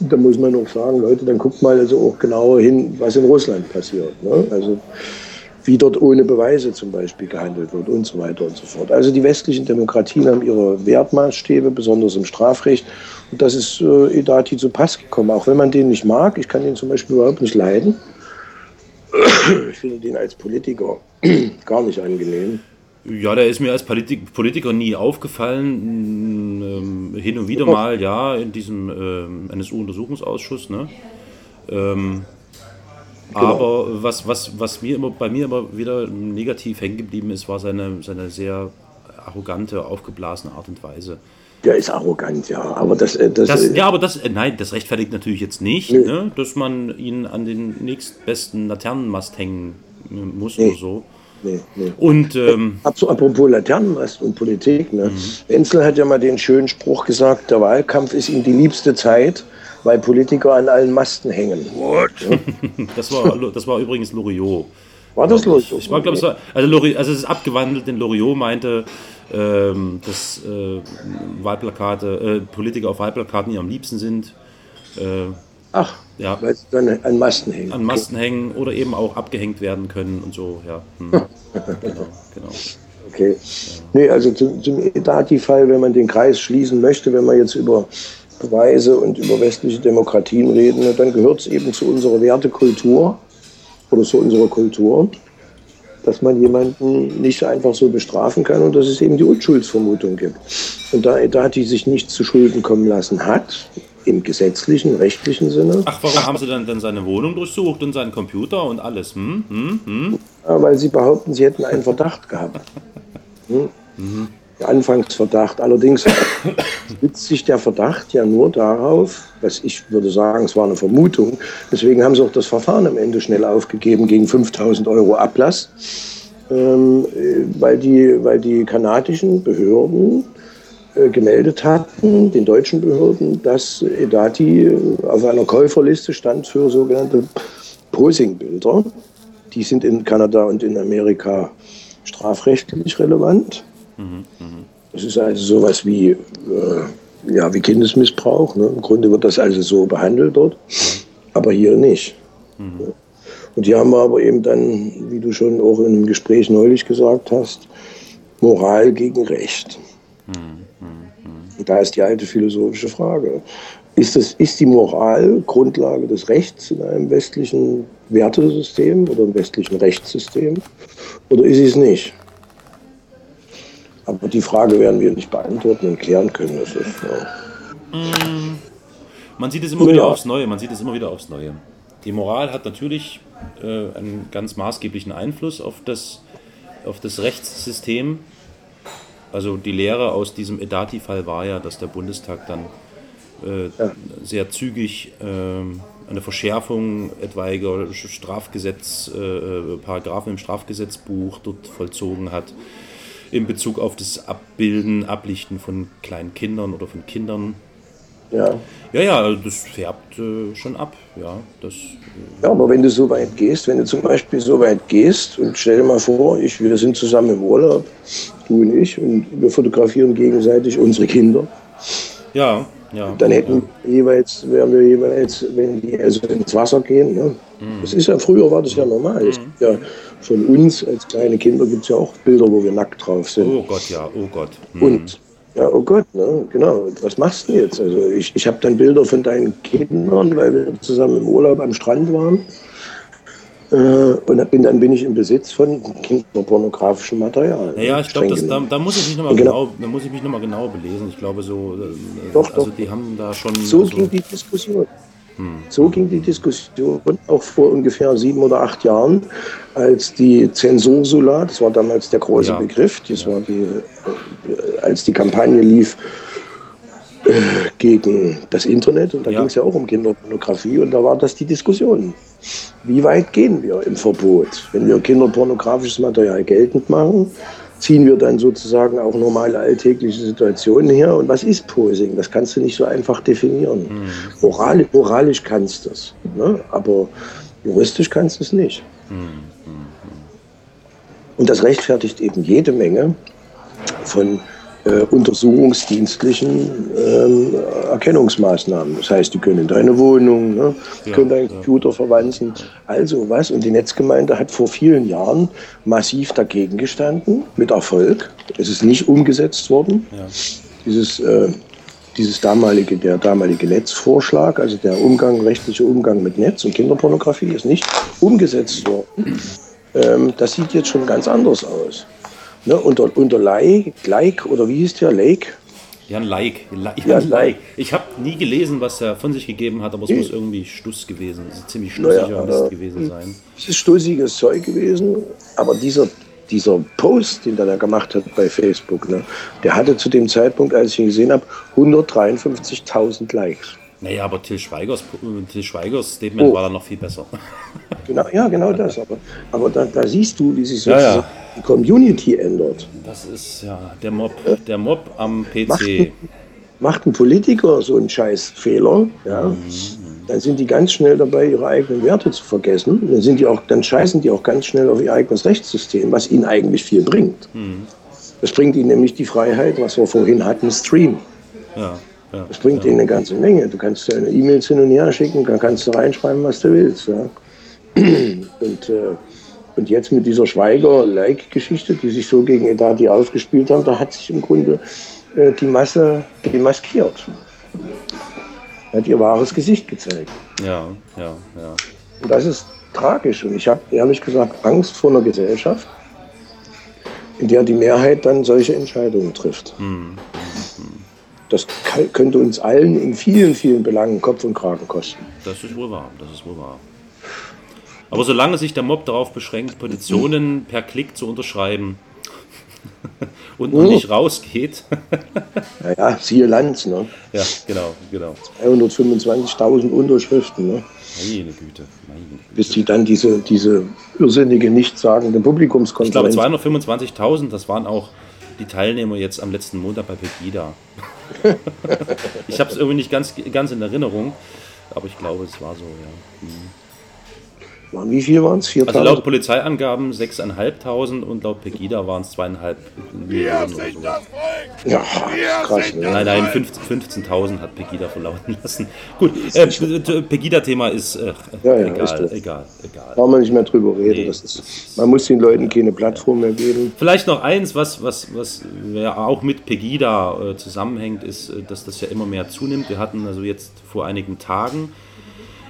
Da muss man auch sagen, Leute, dann guckt mal also auch genauer hin, was in Russland passiert. Ne? Also wie dort ohne Beweise zum Beispiel gehandelt wird und so weiter und so fort. Also die westlichen Demokratien haben ihre Wertmaßstäbe, besonders im Strafrecht. Und das ist äh, Edati zu Pass gekommen, auch wenn man den nicht mag. Ich kann den zum Beispiel überhaupt nicht leiden. Ich finde den als Politiker gar nicht angenehm. Ja, der ist mir als Politik, Politiker nie aufgefallen. Ähm, hin und wieder mal, ja, in diesem ähm, NSU-Untersuchungsausschuss. Ne? Ähm, Genau. Aber was, was, was mir immer, bei mir immer wieder negativ hängen geblieben ist, war seine, seine sehr arrogante, aufgeblasene Art und Weise. Der ist arrogant, ja. Aber das, äh, das, Das, äh, ja, aber das, äh, nein, das rechtfertigt natürlich jetzt nicht, Nö. ne, dass man ihn an den nächstbesten Laternenmast hängen muss Nee. oder so. Nee, nee. Und ähm, Apropos Laternenmast und Politik. Ne? Mhm. Enzel hat ja mal den schönen Spruch gesagt, der Wahlkampf ist ihm die liebste Zeit, weil Politiker an allen Masten hängen. das, war, das war übrigens Loriot. War das los? Ich war, glaube, es war, also, Lori, also es ist abgewandelt, denn Loriot meinte, ähm, dass äh, Wahlplakate, äh, Politiker auf Wahlplakaten ihr am liebsten sind, äh, Ach, ja, weil sie dann an Masten hängen. an Masten hängen oder eben auch abgehängt werden können und so, ja. Hm. genau, genau. Okay. Nee, also zum, zum Edati-Fall, wenn man den Kreis schließen möchte, wenn wir jetzt über Beweise und über westliche Demokratien reden, ne, dann gehört es eben zu unserer Wertekultur oder zu unserer Kultur, dass man jemanden nicht einfach so bestrafen kann und dass es eben die Unschuldsvermutung gibt. Und da Edati sich nicht zu Schulden kommen lassen hat, im gesetzlichen, rechtlichen Sinne, Ach, warum haben sie dann, dann seine Wohnung durchsucht und seinen Computer und alles? Hm? Hm? Hm? Ja, weil sie behaupten, sie hätten einen Verdacht gehabt. Hm? Der Anfangsverdacht. Allerdings stützt sich der Verdacht ja nur darauf, was ich würde sagen, es war eine Vermutung. Deswegen haben sie auch das Verfahren am Ende schnell aufgegeben gegen 5000 Euro Ablass, ähm, äh, weil, die, weil die kanadischen Behörden gemeldet hatten, den deutschen Behörden, dass Edati äh, auf einer Käuferliste stand für sogenannte Posingbilder. Die sind in Kanada und in Amerika strafrechtlich relevant. Das ist also sowas wie, äh, ja, wie Kindesmissbrauch. Ne? Im Grunde wird das also so behandelt dort, aber hier nicht. Ja. Und hier haben wir aber eben dann, wie du schon auch in einem Gespräch neulich gesagt hast, Moral gegen Recht. Und da ist die alte philosophische Frage. Ist, das, ist die Moral Grundlage des Rechts in einem westlichen Wertesystem oder im westlichen Rechtssystem? Oder ist sie es nicht? Aber die Frage werden wir nicht beantworten und klären können. Das ist, ja. Man sieht es immer wieder Ja. aufs Neue, man sieht es immer wieder aufs Neue. Die Moral hat natürlich äh, einen ganz maßgeblichen Einfluss auf das, auf das Rechtssystem. Also die Lehre aus diesem Edati-Fall war ja, dass der Bundestag dann äh, sehr zügig ähm, eine Verschärfung etwaiger Strafgesetz, äh, äh, Paragraphen im Strafgesetzbuch dort vollzogen hat in Bezug auf das Abbilden, Ablichten von kleinen Kindern oder von Kindern. Ja. Ja, ja, also das färbt äh, schon ab, ja. Das, ja, aber wenn du so weit gehst, wenn du zum Beispiel so weit gehst und stell dir mal vor, ich, wir sind zusammen im Urlaub, du und ich, und wir fotografieren gegenseitig unsere Kinder, ja, ja. dann hätten jeweils, wären wir jeweils, wenn die also ins Wasser gehen, ne? das ist ja, früher war das ja normal. Es gibt ja von uns als kleine Kinder gibt es ja auch Bilder, wo wir nackt drauf sind. Oh Gott, ja, oh Gott. Hm. Und ja, oh Gott, ne? genau. Was machst du jetzt? Also ich, ich habe dann Bilder von deinen Kindern, weil wir zusammen im Urlaub am Strand waren. Äh, und dann bin, dann bin ich im Besitz von kinderpornografischem Material. Naja, ich glaube, da, da muss ich mich nochmal Genau. genau, da muss ich mich noch mal genau belesen. Ich glaube so, äh, Doch, also doch. die haben da schon. So also, ging die Diskussion. So ging die Diskussion auch vor ungefähr sieben oder acht Jahren, als die Zensursula, das war damals der große Ja. Begriff, das war die, als die Kampagne lief äh, gegen das Internet, und da Ja. ging es ja auch um Kinderpornografie, und da war das die Diskussion. Wie weit gehen wir im Verbot? Wenn wir kinderpornografisches Material geltend machen, ziehen wir dann sozusagen auch normale alltägliche Situationen her. Und was ist Posing? Das kannst du nicht so einfach definieren. Morali moralisch kannst du es, ne? aber juristisch kannst du es nicht. Und das rechtfertigt eben jede Menge von äh, untersuchungsdienstlichen ähm, Erkennungsmaßnahmen. Das heißt, die können in deine Wohnung, ne, die können deinen Computer verwanzen, also was. Und die Netzgemeinde hat vor vielen Jahren massiv dagegen gestanden, mit Erfolg. Es ist nicht umgesetzt worden. Dieses, äh, dieses damalige, der damalige Netzvorschlag, also der Umgang, rechtliche Umgang mit Netz und Kinderpornografie ist nicht umgesetzt worden. Ähm, das sieht jetzt schon ganz anders aus. Ne, unter, unter Like, like, oder wie hieß der? Lake? Jan Like. Jan. Like. Ich habe nie gelesen, was er von sich gegeben hat, aber es muss irgendwie Stuss gewesen, ziemlich Naja, stussiger Mist äh, gewesen sein. Es ist stoßiges Zeug gewesen, aber dieser, dieser Post, den der da gemacht hat bei Facebook, ne, der hatte zu dem Zeitpunkt, als ich ihn gesehen habe, 153.000 Likes. Naja, aber Till Schweigers, Till Schweigers Statement Oh. war dann noch viel besser. Genau, ja, genau das. Aber, aber da, da siehst du, wie sich Ja, ja. die Community ändert. Das ist ja der Mob, der Mob am Macht, PC. macht ein Politiker so einen Scheißfehler, ja, dann sind die ganz schnell dabei, ihre eigenen Werte zu vergessen. Dann, sind die auch, dann scheißen die auch ganz schnell auf ihr eigenes Rechtssystem, was ihnen eigentlich viel bringt. Das bringt ihnen nämlich die Freiheit, was wir vorhin hatten, Stream. Ja, ja. Das bringt ihnen eine ganze Menge. Du kannst deine E-Mails hin und her schicken, dann kannst du reinschreiben, was du willst. Ja. Und, äh, und jetzt mit dieser Schweiger-Like-Geschichte, die sich so gegen Edati aufgespielt haben, da hat sich im Grunde äh, die Masse demaskiert. Hat ihr wahres Gesicht gezeigt. Ja, ja, ja. Und das ist tragisch. Und ich habe ehrlich gesagt Angst vor einer Gesellschaft, in der die Mehrheit dann solche Entscheidungen trifft. Das könnte uns allen in vielen, vielen Belangen Kopf und Kragen kosten. Das ist wohl wahr, das ist wohl wahr. Aber solange sich der Mob darauf beschränkt, Petitionen per Klick zu unterschreiben und man nicht rausgeht, Naja, siehe Lanz, ne? ja, genau, genau. 125.000 Unterschriften, ne? Meine Güte, meine Güte. bis die dann diese, diese irrsinnige, nichtssagende Ich glaube Publikumskonferenz 225.000, das waren auch die Teilnehmer jetzt am letzten Montag bei Pegida. Ich habe es irgendwie nicht ganz, ganz in Erinnerung, aber ich glaube, es war so, ja. Waren. Wie viel waren es? Also 4.000? laut Polizeiangaben 6.500 und laut Pegida waren es 2,5 Millionen oder so. ja, krass, ne? Nein, nein, 15 15.000 hat Pegida verlauten lassen. Gut, äh, Pegida-Thema ist äh, Ja, ja, egal, ist egal, egal. Brauchen wir nicht mehr drüber reden. Nee, das ist, man muss den Leuten keine Plattform mehr geben. Vielleicht noch eins, was, was, was ja auch mit Pegida äh, zusammenhängt, ist, äh, dass das ja immer mehr zunimmt. Wir hatten also jetzt vor einigen Tagen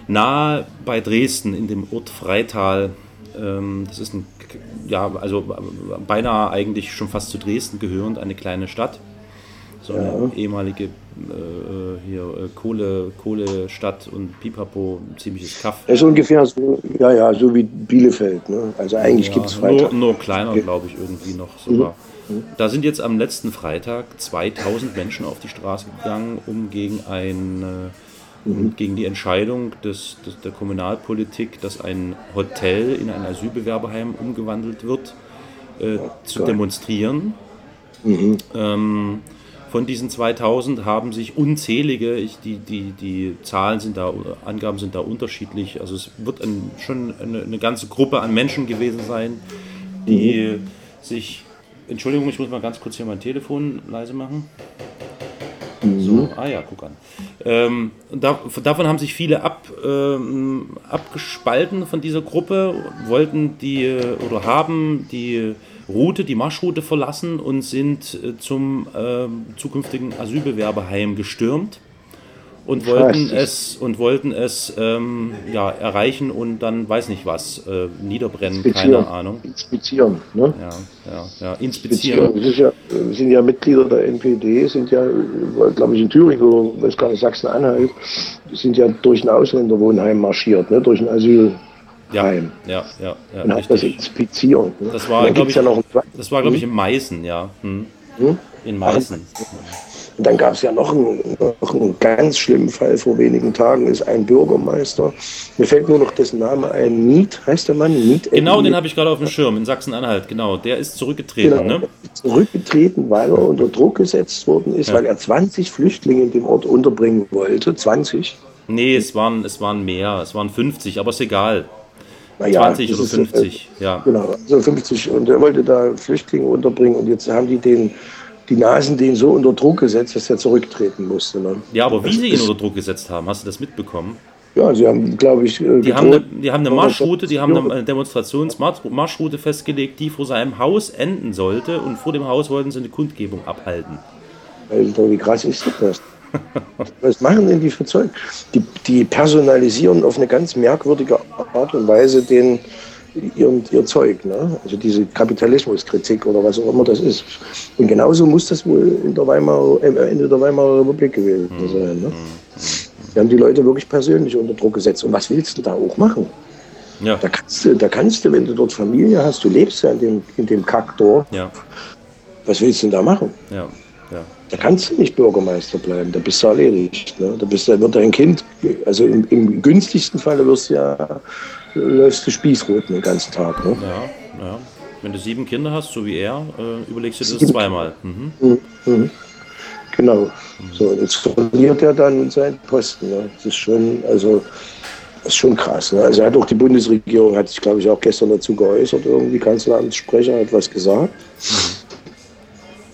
nahe bei Dresden in dem Ort Freital, ähm, das ist ein, ja, also äh, beinahe eigentlich schon fast zu Dresden gehörend, eine kleine Stadt. So eine ehemalige äh, hier, äh, Kohle, Kohlestadt und Pipapo, ein ziemliches Kaff. Das ist ungefähr so, ja, ja, so wie Bielefeld. Ne? Also eigentlich gibt es nur, Freitag. nur kleiner, glaube ich, irgendwie noch sogar. Da sind jetzt am letzten Freitag 2000 Menschen auf die Straße gegangen, um gegen ein äh, um gegen die Entscheidung des, des, der Kommunalpolitik, dass ein Hotel in ein Asylbewerberheim umgewandelt wird, äh, zu Gott. demonstrieren. Ähm, von diesen 2000 haben sich unzählige, ich, die, die, die Zahlen sind da, Angaben sind da unterschiedlich, also es wird ein, schon eine, eine ganze Gruppe an Menschen gewesen sein, die sich, Entschuldigung, ich muss mal ganz kurz hier mein Telefon leise machen. So, ah ja, guck an. Ähm, da, davon haben sich viele ab, ähm, abgespalten von dieser Gruppe, wollten die äh, oder haben die Route, die Marschroute verlassen und sind äh, zum ähm, zukünftigen Asylbewerberheim gestürmt und wollten es und wollten es ähm, ja, erreichen und dann weiß nicht was äh, niederbrennen, Inspizieren. keine Ahnung. Inspizieren. Ne? Ja, ja, ja, inspizieren. Inspizieren. Das ist ja, sind ja Mitglieder der NPD, sind ja, glaube ich, in Thüringen oder weiß gar nicht, Sachsen-Anhalt, sind ja durch ein Ausländerwohnheim marschiert, ne? durch ein Asylheim. Ja, ja, ja, ja, und hat das inspiziert. Ne? Das war, glaube ich, ja noch das war, glaube ich, in Meißen, ja. Hm. Hm? In Meißen. Und dann gab es ja noch einen, noch einen ganz schlimmen Fall vor wenigen Tagen, ist ein Bürgermeister. Mir fällt nur noch dessen Name ein, Miet, heißt der Mann? Miet Genau, den habe ich gerade auf dem Schirm, in Sachsen-Anhalt, genau. Der ist zurückgetreten, Genau, ne? zurückgetreten, weil er unter Druck gesetzt worden ist, Ja. weil er 20 Flüchtlinge in dem Ort unterbringen wollte. 20. Nee, es waren, es waren mehr, es waren 50, aber ist egal. Naja, 20 das oder ist, äh, 50, ja. Genau, also 50. Und er wollte da Flüchtlinge unterbringen und jetzt haben die den, die Nasen den so unter Druck gesetzt, dass er zurücktreten musste. Ne? Ja, aber wie Das sie ihn unter Druck gesetzt haben, hast du das mitbekommen? Ja, sie haben, glaube ich, äh, Die haben, eine, die haben eine Marschroute, die haben eine Demonstrationsmarschroute festgelegt, die vor seinem Haus enden sollte und vor dem Haus wollten sie eine Kundgebung abhalten. Alter, wie krass ist das? Was machen denn die für Zeug? Die, die personalisieren auf eine ganz merkwürdige Art und Weise den, ihr, ihr Zeug. Ne? Also diese Kapitalismuskritik oder was auch immer das ist. Und genauso muss das wohl in der Weimarer, äh, Ende der Weimarer Republik gewesen sein. Ne? Die haben die Leute wirklich persönlich unter Druck gesetzt. Und was willst du da auch machen? Ja, Da kannst du, da kannst du wenn du dort Familie hast, du lebst ja in dem, in dem Kackdorf, ja, was willst du denn da machen? ja. Da kannst du nicht Bürgermeister bleiben, da bist du erledigt. Ne? Da, bist, da wird dein Kind, also im, im günstigsten Falle wirst du ja, läufst du Spießrot den ganzen Tag. Ne? Ja, ja. Wenn du sieben Kinder hast, so wie er, äh, überlegst du dir das zweimal. Mhm. Genau. So, jetzt verliert er dann seinen Posten. Ne? Das ist schon, also, das ist schon krass. Ne? Also hat auch die Bundesregierung, hat sich, glaube ich, auch gestern dazu geäußert, irgendwie Kanzleramtssprecher hat was gesagt.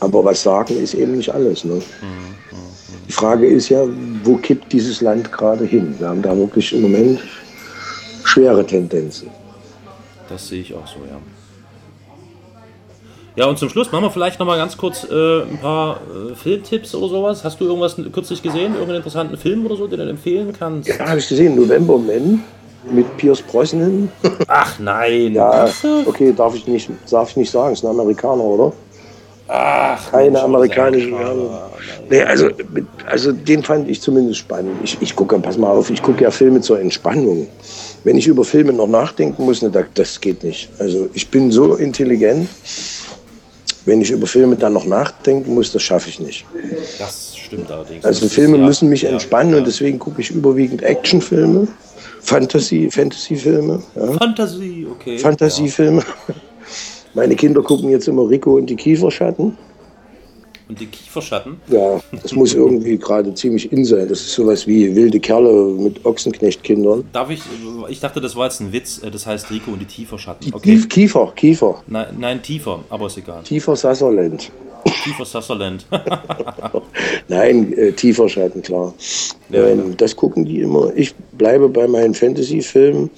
Aber was sagen ist eben nicht alles. Ne? Die Frage ist ja, wo kippt dieses Land gerade hin? Wir haben da wirklich im Moment schwere Tendenzen. Das sehe ich auch so, ja. Ja, und zum Schluss machen wir vielleicht noch mal ganz kurz äh, ein paar äh, Filmtipps oder sowas. Hast du irgendwas kürzlich gesehen, irgendeinen interessanten Film oder so, den du empfehlen kannst? Ja, habe ich gesehen, November Man mit Pierce Brosnan. Ach nein. Ja, okay, darf ich nicht, darf ich nicht sagen, ist ein Amerikaner, oder? Ach, Keine amerikanischen ja Werbung. Nee, also, also den fand ich zumindest spannend. Ich, ich gucke, pass mal auf, ich gucke ja Filme zur Entspannung. Wenn ich über Filme noch nachdenken muss, ne, da- das geht nicht. Also ich bin so intelligent, wenn ich über Filme dann noch nachdenken muss, das schaffe ich nicht. Das stimmt allerdings. Also ist Filme ja- müssen mich ja, entspannen ja. und deswegen gucke ich überwiegend Actionfilme, Fantasy, Fantasyfilme, ja. Fantasie, okay. Fantasiefilme. Meine Kinder gucken jetzt immer Rico und die Kieferschatten. Ja. Und die Kieferschatten? Ja, das muss irgendwie gerade ziemlich in sein. Das ist sowas wie wilde Kerle mit Ochsenknechtkindern. Darf ich, ich dachte, das war jetzt ein Witz, äh, das heißt Rico und die Tieferschatten. Die Okay. Kief- Kiefer, Kiefer, Nein, nein, tiefer, aber ist egal. Tiefer Sutherland. Tiefer Sutherland. Nein, äh, Tieferschatten, klar. Ja, ähm, Das gucken die immer. Ich bleibe bei meinen Fantasy-Filmen.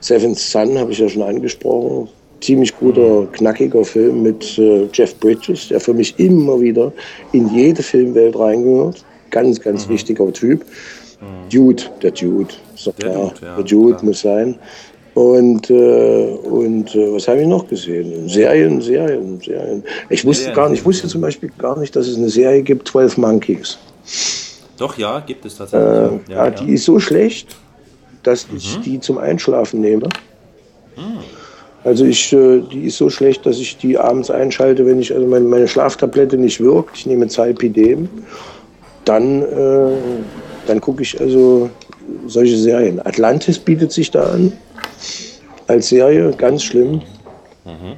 Seventh Son habe ich ja schon angesprochen. Ziemlich guter, knackiger Film mit äh, Jeff Bridges, der für mich immer wieder in jede Filmwelt reingehört. Ganz, ganz wichtiger Typ. Dude, der Dude, doch Der klar. Dude, ja, der Dude klar. muss sein. Und, äh, und äh, was habe ich noch gesehen? Serien, Serien, Serien. Ich wusste Serien. gar nicht, ich wusste zum Beispiel gar nicht, dass es eine Serie gibt, 12 Monkeys. Doch, ja, gibt es tatsächlich. Äh, ja, die ist so schlecht, dass ich die zum Einschlafen nehme. Also ich, äh, die ist so schlecht, dass ich die abends einschalte, wenn ich also meine, meine Schlaftablette nicht wirkt. Ich nehme Zalpidem. Dann, äh, dann gucke ich also solche Serien. Atlantis bietet sich da an als Serie, ganz schlimm.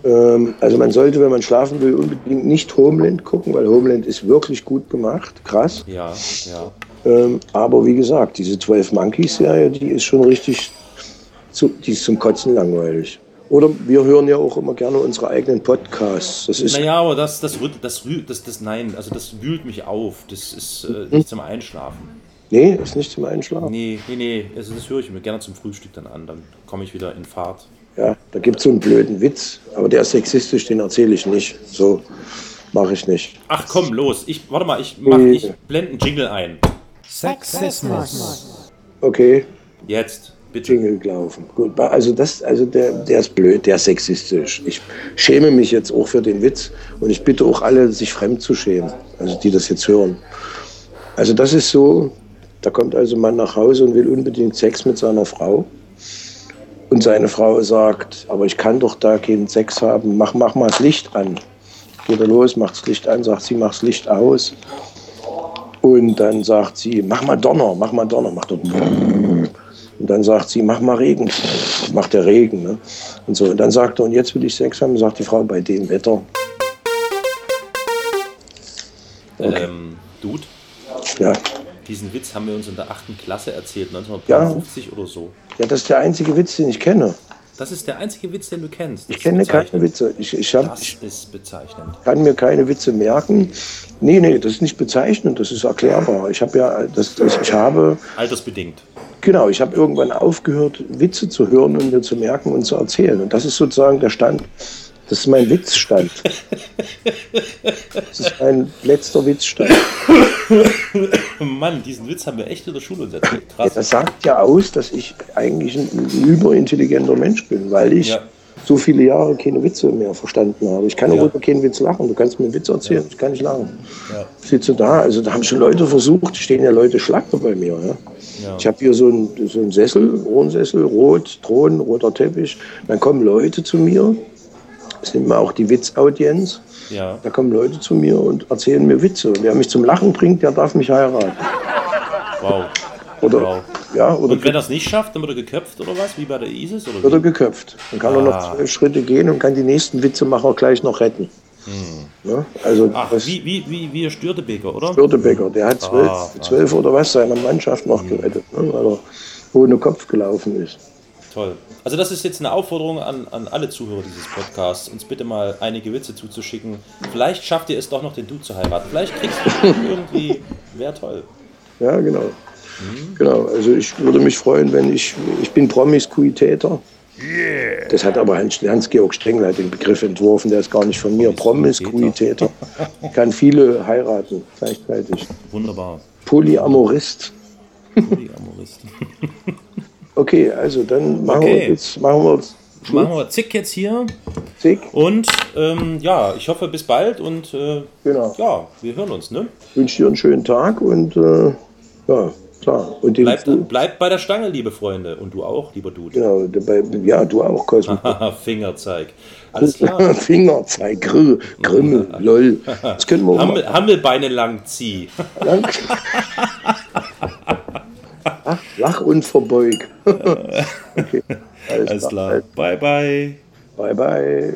Ähm, also man sollte, wenn man schlafen will, unbedingt nicht Homeland gucken, weil Homeland ist wirklich gut gemacht, krass. Ja, ja. Ähm, aber wie gesagt, diese 12 Monkeys Serie, die ist schon richtig, zu, die ist zum Kotzen langweilig. Oder wir hören ja auch immer gerne unsere eigenen Podcasts. Das ist, Naja, aber das, das, rührt- das, rührt- das, das, nein, also das wühlt mich auf. Das ist äh, nicht zum Einschlafen. nee, ist nicht zum Einschlafen. Nee, nee, nee, also das höre ich mir gerne zum Frühstück dann an. Dann komme ich wieder in Fahrt. Ja, da gibt es so einen blöden Witz, aber der ist sexistisch, den erzähle ich nicht. So mache ich nicht. Ach komm, los. Ich, warte mal, ich, mach, Nee. ich blende einen Jingle ein. Sexismus. Okay, Jetzt, bitte. Jingle gelaufen. Gut, also das, also der, der ist blöd, der ist sexistisch. Ich schäme mich jetzt auch für den Witz und ich bitte auch alle, sich fremd zu schämen, also die das jetzt hören. Also das ist so, da kommt also ein Mann nach Hause und will unbedingt Sex mit seiner Frau. Und seine Frau sagt, aber ich kann doch da keinen Sex haben, mach, mach mal das Licht an. Geht er los, macht das Licht an, sagt sie, mach das Licht aus. Und dann sagt sie, mach mal Donner, mach mal Donner, mach doch. Und dann sagt sie, mach mal Regen, macht der Regen. Ne? Und so. Und dann sagt er, und jetzt will ich Sex haben, sagt die Frau, bei dem Wetter. Ähm, Dude, Ja. diesen Witz haben wir uns in der 8. Klasse erzählt, 1950 oder so. ja, das ist der einzige Witz, den ich kenne. Das ist der einzige Witz, den du kennst. Das Ich kenne keine. Witze. Ich, ich, hab, Das ist bezeichnend. kann mir keine Witze merken. Nee, nee, das ist nicht bezeichnend, das ist erklärbar. Ich habe ja, das, das, ich habe, Altersbedingt. genau, ich habe irgendwann aufgehört, Witze zu hören und mir zu merken und zu erzählen. Und das ist sozusagen der Stand. Das ist mein Witzstand. Das ist mein letzter Witzstand. Mann, diesen Witz haben wir echt in der Schule erzählt. Ja, das sagt ja aus, dass ich eigentlich ein, überintelligenter Mensch bin, weil ich Ja. so viele Jahre keine Witze mehr verstanden habe. Ich kann Ja. auch über keinen Witz lachen. Du kannst mir einen Witz erzählen, ich kann nicht lachen. Ja. Sitze da, also da haben schon Leute versucht, stehen ja Leute Schlachter bei mir. Ja. Ja. Ich habe hier so einen, so einen Sessel, Ohrensessel, rot, Thron, roter Teppich. Dann kommen Leute zu mir, das nennt man auch die Witzaudienz. Ja. Da kommen Leute zu mir und erzählen mir Witze. Und wer mich zum Lachen bringt, der darf mich heiraten. Wow. Oder, Wow. ja, oder Und wenn er es nicht schafft, dann wird er geköpft oder was? Wie bei der ISIS? Oder wird er geköpft. Dann kann er Ah. noch zwölf Schritte gehen und kann die nächsten Witzemacher gleich noch retten. Ne? Also Hm. Ach, das wie, wie, wie, wie der Stürtebeker, oder? Störtebecker, der hat zwölf, Ah, ah. zwölf oder was seiner Mannschaft noch gerettet, ne? weil er ohne Kopf gelaufen ist. Toll. Also das ist jetzt eine Aufforderung an, an alle Zuhörer dieses Podcasts, uns bitte mal einige Witze zuzuschicken. Vielleicht schafft ihr es doch noch, den Dude zu heiraten. Vielleicht kriegst du irgendwie... Wäre toll. Ja, genau. Hm. Genau, also ich würde mich freuen, wenn ich, ich bin Promiskuitäter. Das hat aber Hans- Hans-Georg Strengel hat den Begriff entworfen, der ist gar nicht von mir. Promiskuitäter. Kann viele heiraten gleichzeitig. Wunderbar. Polyamorist. Polyamorist. Okay, also dann machen Okay. wir jetzt machen wir jetzt Machen wir zick jetzt hier. Zick. Und ähm, ja, ich hoffe bis bald und äh, Genau. ja, wir hören uns, ne? wünsche dir einen schönen Tag und äh, ja, klar. Und Bleibt, bleibt bei der Stange, liebe Freunde. Und du auch, lieber Dude. genau, dabei, ja, du auch, Cosmo. Fingerzeig. Alles klar. Fingerzeig, Grill, Grimme, lol. Das können wir auch Hammel. Hammelbeine lang zieh. Lang. Ach, lach und verbeug. okay, alles, Alles klar. klar. Bye, bye. Bye, bye.